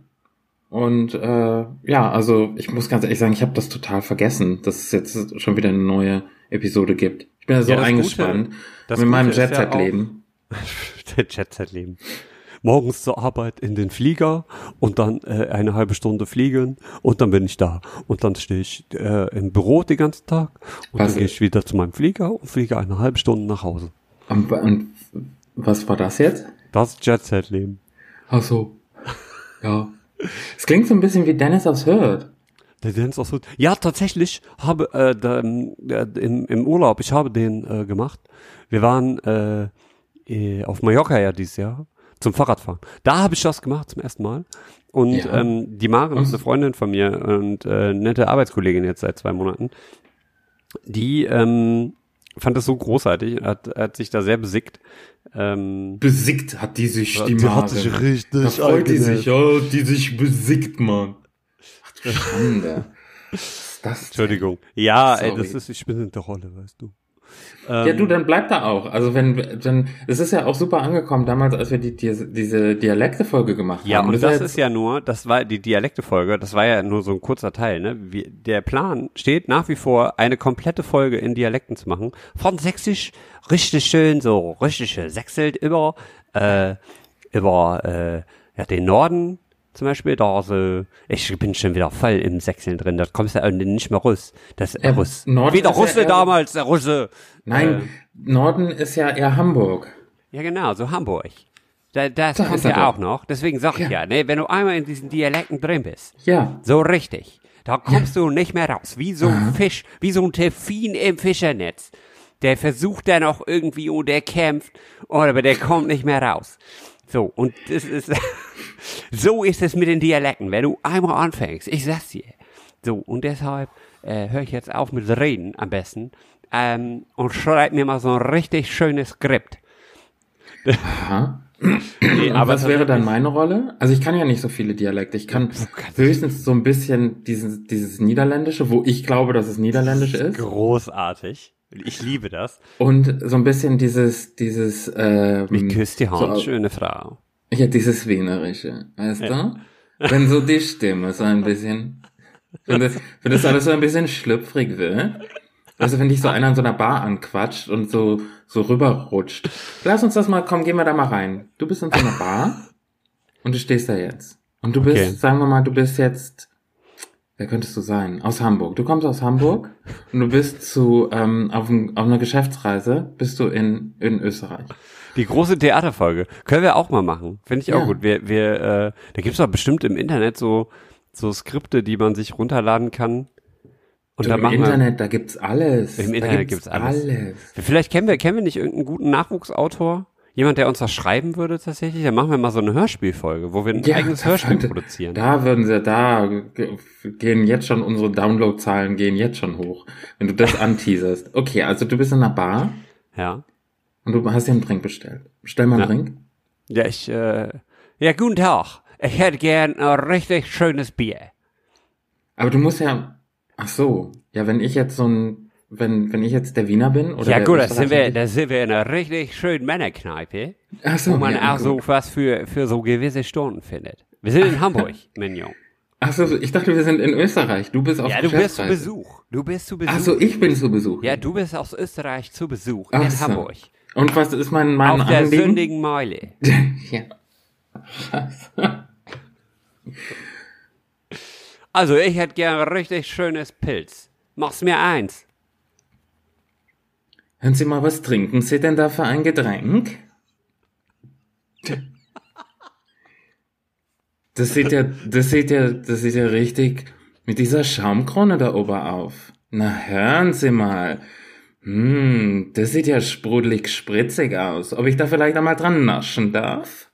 Und äh, ja, also ich muss ganz ehrlich sagen, ich habe das total vergessen, dass es jetzt schon wieder eine neue Episode gibt. Ich bin ja so Ja, das eingespannt Gute- das mit meinem ist ja Jet-Set-Leben. *laughs* Morgens zur Arbeit in den Flieger und dann äh, eine halbe Stunde fliegen und dann bin ich da. Und dann stehe ich äh, im Büro den ganzen Tag und Was- dann gehe ich wieder zu meinem Flieger und fliege eine halbe Stunde nach Hause. Und, und was war das jetzt? Das Jet-Set-Leben. Ach so. Ja. Es klingt so ein bisschen wie Dennis aufs Hört. Der Dance auch so. Ja, tatsächlich habe äh, da, äh, im, im Urlaub, ich habe den äh, gemacht. Wir waren äh, äh, auf Mallorca ja dieses Jahr zum Fahrradfahren. Da habe ich das gemacht zum ersten Mal. Und Ja. ähm, die Maren ist eine Freundin von mir und äh, nette Arbeitskollegin jetzt seit zwei Monaten. Die ähm, fand das so großartig, hat, hat sich da sehr besickt. Ähm, Besickt hat die sich die, Die hat sich richtig Da freut die sich, oh, die sich besickt, Mann. Ach du Schande. *laughs* Was ist das? Entschuldigung. Ja, ey, das ist, ich bin in der Rolle, weißt du. Ja, du, dann bleib da auch. Also wenn, dann, es ist ja auch super angekommen damals, als wir die, die diese Dialekte-Folge gemacht Ja, haben. und das ist ja nur, das war die Dialekte-Folge, das war ja nur so ein kurzer Teil, ne? Wie, der Plan steht nach wie vor, eine komplette Folge in Dialekten zu machen. Von Sächsisch, richtig schön, so richtig schön sächselt über, äh, über, äh, ja, den Norden zum Beispiel, da so, ich bin schon wieder voll im Sächseln drin, da kommst du ja nicht mehr raus. Das ist Ja, Russ. Norden Wie der ja Russe eher- damals, der Russe. Nein, Äh, Norden ist ja eher Hamburg. Ja, genau, so Hamburg. Da, das Da kommt ja auch noch. Deswegen sag ich Ja. ja, ne, wenn du einmal in diesen Dialekten drin bist, Ja. so richtig, da kommst du nicht mehr raus. Wie so ein Fisch, wie so ein Delfin im Fischernetz. Der versucht dann auch irgendwie und der kämpft, oh, aber der kommt nicht mehr raus. So, und das ist, *laughs* so ist es mit den Dialekten. Wenn du einmal anfängst, ich sag's dir. So, und deshalb äh, höre ich jetzt auf mit Reden am besten ähm, und schreib mir mal so ein richtig schönes Skript. Aha. *clears throat* Nee, Und was wäre dann meine Rolle? Also ich kann ja nicht so viele Dialekte. Ich kann höchstens so ein bisschen dieses, dieses Niederländische, wo ich glaube, dass es Niederländisch ist. Großartig. Ich liebe das. Und so ein bisschen dieses, dieses, ähm, Ich küsse die Hand, so, schöne Frau. ja, dieses Wienerische, weißt du? Wenn so die Stimme so ein bisschen, wenn das, wenn das alles so ein bisschen schlüpfrig wird. Also wenn dich so einer in so einer Bar anquatscht und so, so rüberrutscht. Lass uns das mal, komm, gehen wir da mal rein. Du bist in so einer Bar und du stehst da jetzt. Und du bist, Okay. sagen wir mal, du bist jetzt, wer könntest du sein? Aus Hamburg. Du kommst aus Hamburg und du bist zu, ähm, auf, ein, auf einer Geschäftsreise, bist du in, in Österreich. Die große Theaterfolge. Können wir auch mal machen. Finde ich auch Ja. gut. Wir, wir, äh, da gibt's doch bestimmt im Internet so so Skripte, die man sich runterladen kann. Und Du, da Im wir, Internet, da gibt's alles. Im da Internet gibt's alles. alles. vielleicht kennen wir, kennen wir nicht irgendeinen guten Nachwuchsautor? Jemand, der uns was schreiben würde tatsächlich? Dann machen wir mal so eine Hörspielfolge, wo wir ein eigenes *laughs* da Hörspiel könnte- produzieren. Da würden sie, da ge- gehen jetzt schon unsere Downloadzahlen gehen jetzt schon hoch, wenn du das *laughs* anteaserst. Okay, also du bist in einer Bar Ja. und du hast dir einen Drink bestellt. Bestell mal einen Ja. Drink. Ja, ich, äh, ja, guten Tag. Ich hätte gern ein richtig schönes Bier. Aber du musst ja, ach so, ja, wenn ich jetzt so ein, wenn, wenn ich jetzt der Wiener bin oder ja der gut, da sind wir, da sind wir in einer richtig schönen Männerkneipe, ach so, wo man ja, auch so gut. was für, für so gewisse Stunden findet. Wir sind in Hamburg, *laughs* Mignon. Ach so, ich dachte, wir sind in Österreich. Du bist auf Ja, du bist zu. Besuch. Du bist zu Besuch. Ach so, ich bin zu Besuch. Ja, du bist aus Österreich zu Besuch Ach in so. Hamburg. Und was ist mein, mein Auf der Anliegen? sündigen Meile. *laughs* ja. Also, ich hätte gern ein richtig schönes Pilz. Mach's mir eins. Hören Sie mal, was trinken Sie denn da für ein Getränk? Das sieht ja, das sieht ja, das sieht ja richtig mit dieser Schaumkrone da oben auf. Na, hören Sie mal. Hm, das sieht ja sprudelig spritzig aus. Ob ich da vielleicht einmal dran naschen darf?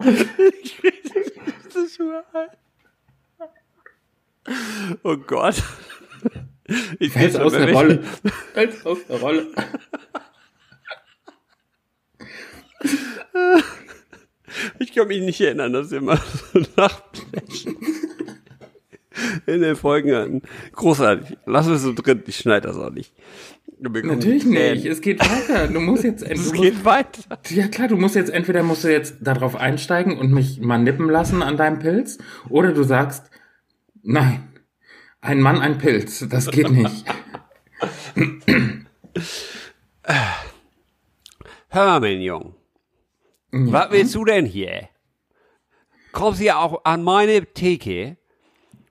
*laughs* Oh Gott. *laughs* Ich weiß aus wenn Rolle. Fällt's aus der Rolle. *laughs* Ich kann mich nicht erinnern, dass wir mal so Nachflaschen in den Folgen hatten. Großartig. Lass es so drin. Ich schneide das auch nicht. Natürlich nicht. Es geht weiter. Du musst jetzt, *laughs* Es du musst, geht weiter. ja klar, du musst jetzt, entweder musst du jetzt darauf einsteigen und mich mal nippen lassen an deinem Pilz, oder du sagst, nein, ein Mann, ein Pilz, das geht nicht. Hör mal, mein Jung. Was willst du denn hier? Kommst hier auch an meine Theke,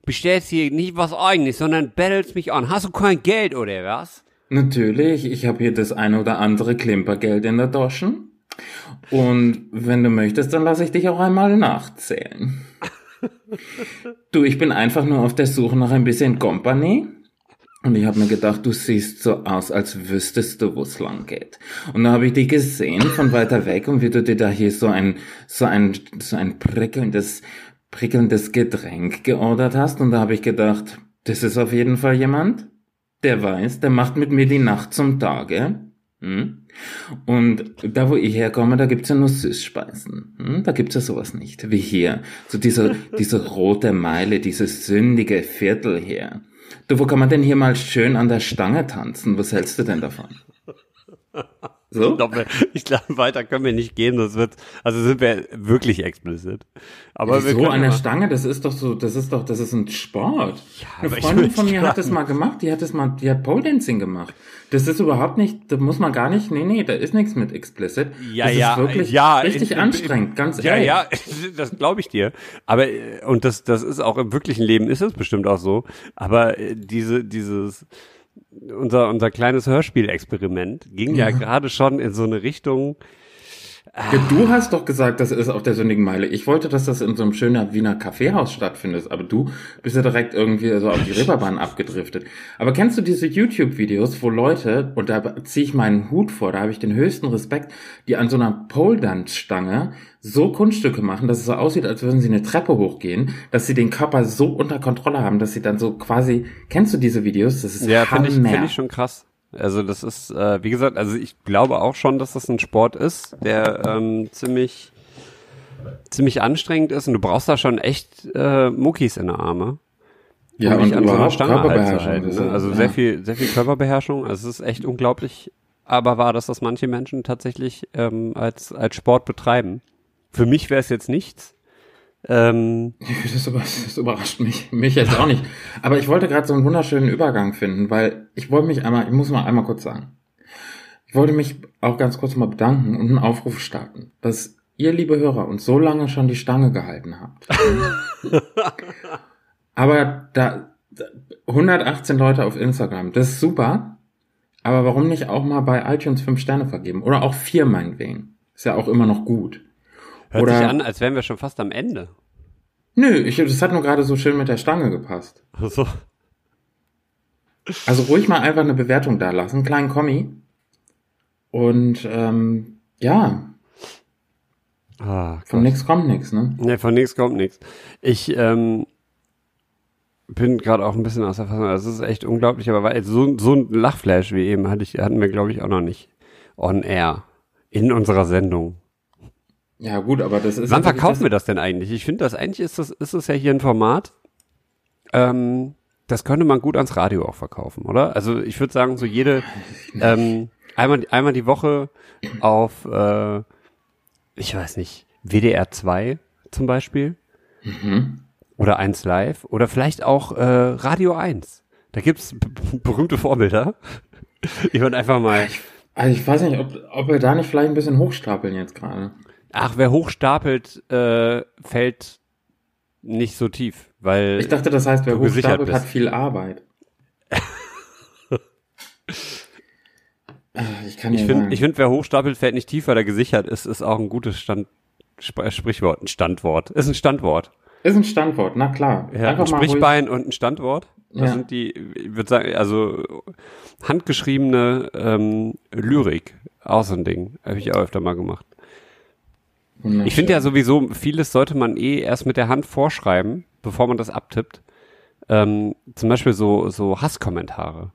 bestellst hier nicht was eigenes, sondern bettelst mich an. Hast du kein Geld oder was? Natürlich, ich habe hier das eine oder andere Klimpergeld in der Tasche. Und wenn du möchtest, dann lasse ich dich auch einmal nachzählen. Du, ich bin einfach nur auf der Suche nach ein bisschen Company. Und ich habe mir gedacht, du siehst so aus, als wüsstest du, wo es lang geht. Und da habe ich dich gesehen von weiter weg und wie du dir da hier so ein, so ein, so ein prickelndes, prickelndes Getränk geordert hast. Und da habe ich gedacht, das ist auf jeden Fall jemand, der weiß, der macht mit mir die Nacht zum Tage. Hm? Und da, wo ich herkomme, da gibt's ja nur Süßspeisen. Hm? Da gibt's ja sowas nicht, wie hier. So diese, *laughs* diese rote Meile, dieses sündige Viertel hier. Du, wo kann man denn hier mal schön an der Stange tanzen? Was hältst du denn davon? *laughs* So? Ich glaube, ich glaube, weiter können wir nicht gehen, das wird, also sind wir wirklich explicit. Aber wir so an der Stange, das ist doch so, das ist doch, das ist ein Sport. Eine aber ich Freundin von mir hat das mal gemacht, die hat das mal, die hat Pole Dancing gemacht. Das ist überhaupt nicht, da muss man gar nicht, nee, nee, da ist nichts mit explicit. Ja, das ja, ist wirklich ja, richtig in- in- anstrengend, ganz Ja, ehrlich. ja, *laughs* das glaube ich dir. Aber äh, und das das ist auch im wirklichen Leben ist es bestimmt auch so. Aber äh, diese dieses unser unser kleines Hörspielexperiment ging ja, gerade schon in so eine Richtung. Ja, du hast doch gesagt, das ist auf der sündigen Meile. Ich wollte, dass das in so einem schönen Wiener Kaffeehaus stattfindet, aber du bist ja direkt irgendwie so auf die Reeperbahn abgedriftet. Aber kennst du diese YouTube-Videos, wo Leute, und da ziehe ich meinen Hut vor, da habe ich den höchsten Respekt, die an so einer Pole-Dance-Stange so Kunststücke machen, dass es so aussieht, als würden sie eine Treppe hochgehen, dass sie den Körper so unter Kontrolle haben, dass sie dann so quasi, kennst du diese Videos? Das ist Ja, finde ich finde ich schon krass. Also das ist äh, wie gesagt, also ich glaube auch schon, dass das ein Sport ist, der ähm, ziemlich ziemlich anstrengend ist und du brauchst da schon echt äh, Muckis in der Arme. ja, um und an so einer Stange halt zu halten. Ne? Also ja. sehr viel, sehr viel Körperbeherrschung. Also es ist echt unglaublich, aber war, dass das manche Menschen tatsächlich ähm, als als Sport betreiben. Für mich wäre es jetzt nichts. Ähm, Das, das überrascht mich. Mich jetzt auch nicht. Aber ich wollte gerade so einen wunderschönen Übergang finden, weil ich wollte mich einmal, ich muss mal einmal kurz sagen. Ich wollte mich auch ganz kurz mal bedanken und einen Aufruf starten, dass ihr, liebe Hörer, uns so lange schon die Stange gehalten habt. *laughs* Aber da, da 118 Leute auf Instagram, das ist super. Aber warum nicht auch mal bei iTunes fünf Sterne vergeben? Oder auch vier meinetwegen. Ist ja auch immer noch gut. Hört Oder- sich an, als wären wir schon fast am Ende. Nö, ich, das hat nur gerade so schön mit der Stange gepasst. Also, Also ruhig mal einfach eine Bewertung da lassen, einen kleinen Kommi. Und ähm, ja, ah, von nix kommt nix, ne? Ne, von nichts kommt nichts. Ich ähm, bin gerade auch ein bisschen aus der Fassung. Das ist echt unglaublich, aber weil so, so ein Lachflash wie eben hatte ich, hatten wir, glaube ich, auch noch nicht on air in unserer Sendung. Ja gut, aber das ist Wann verkaufen wir das denn eigentlich? Ich finde, das eigentlich ist das, ist das ja hier ein Format. Ähm, das könnte man gut ans Radio auch verkaufen, oder? Also ich würde sagen, so jede *laughs* ähm, einmal einmal die Woche auf, äh, ich weiß nicht, WDR 2 zum Beispiel Mhm. oder 1 Live oder vielleicht auch äh, Radio 1. Da gibt's berühmte Vorbilder. *laughs* Ich würde einfach mal, Also ich weiß nicht, ob, ob wir da nicht vielleicht ein bisschen hochstapeln jetzt gerade. Ach, wer hochstapelt, äh, fällt nicht so tief, weil Ich dachte, das heißt, wer hochstapelt, hat viel Arbeit. Ah, *laughs* ich kann Ich dir finde, ich find, wer hochstapelt, fällt nicht tief, weil er gesichert ist, ist auch ein gutes Stand, Sp äh, Sprichwort, ein Standwort. Ist ein Standwort. ist ein Standwort, na klar. Ja, ein mal ruhig- Sprichbein und ein Standwort. Das Ja. sind die, ich würde sagen, also handgeschriebene ähm, Lyrik. Auch so ein Ding. Habe ich auch öfter mal gemacht. Ich finde ja sowieso, vieles sollte man eh erst mit der Hand vorschreiben, bevor man das abtippt. Ähm, zum Beispiel so, so Hasskommentare.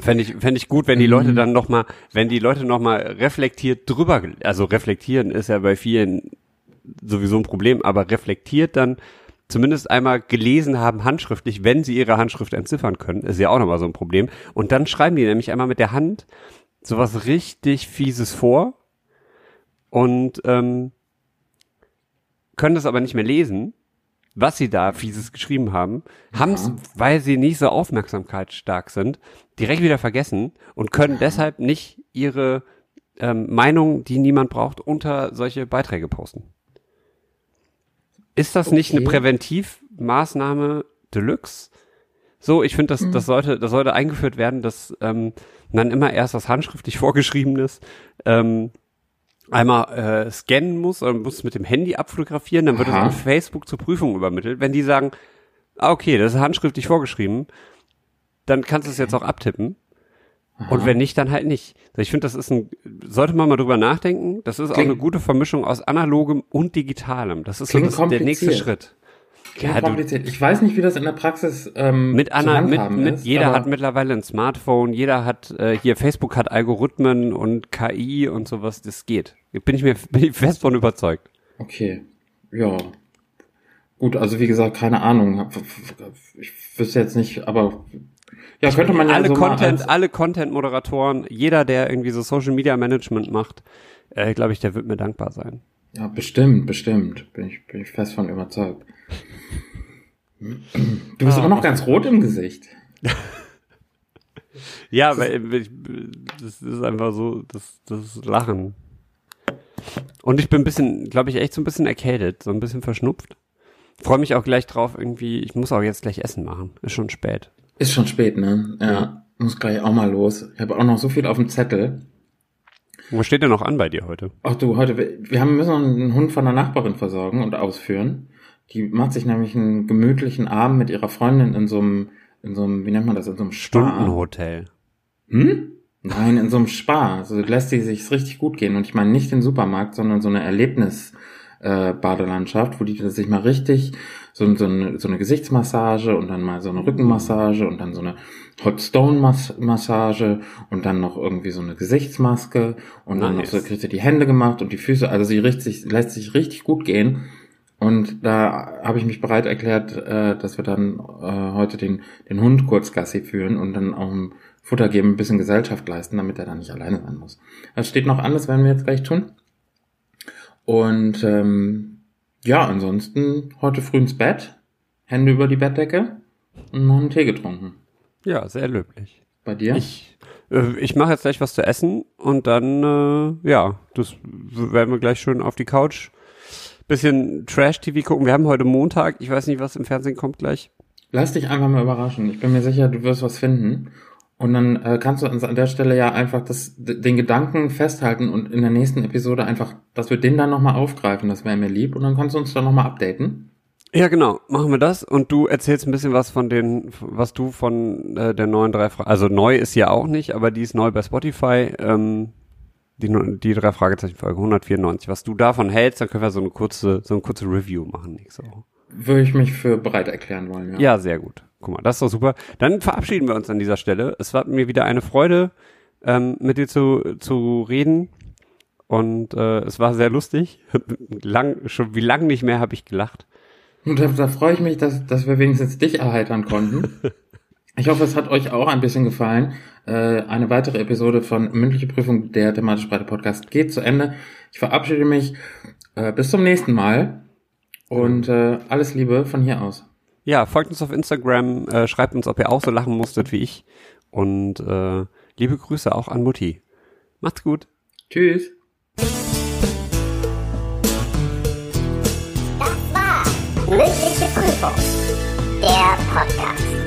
Fände ich, fänd ich gut, wenn die Leute dann noch mal, wenn die Leute noch mal reflektiert drüber, also reflektieren ist ja bei vielen sowieso ein Problem, aber reflektiert dann zumindest einmal gelesen haben handschriftlich, wenn sie ihre Handschrift entziffern können, ist ja auch nochmal so ein Problem. Und dann schreiben die nämlich einmal mit der Hand sowas richtig Fieses vor und ähm, können das aber nicht mehr lesen, was sie da Fieses geschrieben haben, haben es, weil sie nicht so aufmerksamkeitsstark sind, direkt wieder vergessen und können deshalb nicht ihre ähm, Meinung, die niemand braucht, unter solche Beiträge posten. Ist das nicht eine Okay. Präventivmaßnahme Deluxe? So, ich finde, das, das sollte, das sollte eingeführt werden, dass ähm, man immer erst was handschriftlich *laughs* vorgeschriebenes ähm, einmal äh, scannen muss oder muss mit dem Handy abfotografieren, dann wird es Aha. an Facebook zur Prüfung übermittelt. Wenn die sagen, ah, okay, das ist handschriftlich vorgeschrieben, dann kannst du es jetzt auch abtippen. Und wenn nicht, dann halt nicht. Ich finde, das ist ein, sollte man mal drüber nachdenken. Das ist auch Klingt- eine gute Vermischung aus analogem und digitalem. Das ist so das, der nächste. Schritt. Klingt Ja, kompliziert. Ich weiß nicht, wie das in der Praxis ähm, Mit zu Anna, mit, mit ist, jeder hat mittlerweile ein Smartphone, jeder hat, äh, hier Facebook hat Algorithmen und KI und sowas, das geht. Bin ich mir *laughs* bin ich fest von überzeugt. Okay, ja. Gut, also wie gesagt, keine Ahnung. Ich wüsste jetzt nicht, aber ja, könnte man ja alle so Content, alle Content-Moderatoren, jeder, der irgendwie so Social Media Management macht, äh, glaube ich, der wird mir dankbar sein. Ja, bestimmt, bestimmt. Bin ich, bin ich fest von überzeugt. Du bist Ah, immer noch ganz rot im Gesicht. *laughs* Ja, weil ich, das ist einfach so, das, das Lachen. Und ich bin ein bisschen, glaube ich, echt so ein bisschen erkältet, so ein bisschen verschnupft. Freue mich auch gleich drauf, irgendwie, ich muss auch jetzt gleich Essen machen. Ist schon spät. Ist schon spät, ne? Ja, Ja. muss gleich auch mal los. Ich habe auch noch so viel auf dem Zettel. Was steht denn noch an bei dir heute? Ach du, heute, wir haben müssen noch einen Hund von der Nachbarin versorgen und ausführen. Die macht sich nämlich einen gemütlichen Abend mit ihrer Freundin in so einem, in so einem, wie nennt man das, in so einem Spa. Stundenhotel. Hm? Nein, in so einem Spa. Also lässt sie sich's richtig gut gehen. Und ich meine nicht den Supermarkt, sondern so eine Erlebnis äh, Badelandschaft, wo die sich mal richtig so, so, eine, so eine Gesichtsmassage und dann mal so eine Rückenmassage und dann so eine Hot Stone Mas Massage und dann noch irgendwie so eine Gesichtsmaske und dann noch Nice. so kriegt sie die Hände gemacht und die Füße. Also sie richtig, lässt sich richtig gut gehen. Und da habe ich mich bereit erklärt, äh, dass wir dann äh, heute den, den Hund kurz Gassi führen und dann auch ein Futter geben, ein bisschen Gesellschaft leisten, damit er dann nicht alleine sein muss. Das steht noch an, das werden wir jetzt gleich tun. Und ähm, ja, ansonsten heute früh ins Bett, Hände über die Bettdecke und noch einen Tee getrunken. Ja, sehr löblich. Bei dir? Ich, äh, ich mache jetzt gleich was zu essen und dann, äh, ja, das werden wir gleich schön auf die Couch. Bisschen Trash-TV gucken. Wir haben heute Montag. Ich weiß nicht, was im Fernsehen kommt gleich. Lass dich einfach mal überraschen. Ich bin mir sicher, du wirst was finden. Und dann äh, kannst du uns an der Stelle ja einfach das, den Gedanken festhalten und in der nächsten Episode einfach, dass wir den dann nochmal aufgreifen. Das wäre mir lieb. Und dann kannst du uns dann nochmal updaten. Ja, genau. Machen wir das. Und du erzählst ein bisschen was von den, was du von äh, der neuen drei Fragen, also neu ist ja auch nicht, aber die ist neu bei Spotify. Ähm, die, die drei Fragezeichen Folge 194. Was du davon hältst, dann können wir so eine kurze, so eine kurze Review machen nächste Woche. Würde ich mich für bereit erklären wollen, ja. Ja, sehr gut. Guck mal, das ist doch super. Dann verabschieden wir uns an dieser Stelle. Es war mir wieder eine Freude, ähm, mit dir zu, zu reden. Und äh, es war sehr lustig. *laughs* lang, schon wie lang nicht mehr habe ich gelacht. Und da, da freue ich mich, dass, dass wir wenigstens dich erheitern konnten. *laughs* Ich hoffe, es hat euch auch ein bisschen gefallen. Äh, eine weitere Episode von Mündliche Prüfung der thematisch breite Podcast geht zu Ende. Ich verabschiede mich. Äh, bis zum nächsten Mal. Und äh, alles Liebe von hier aus. Ja, folgt uns auf Instagram, schreibt uns, ob ihr auch so lachen musstet wie ich. Und äh, liebe Grüße auch an Mutti. Macht's gut. Tschüss. Das war mündliche Prüfung, der Podcast.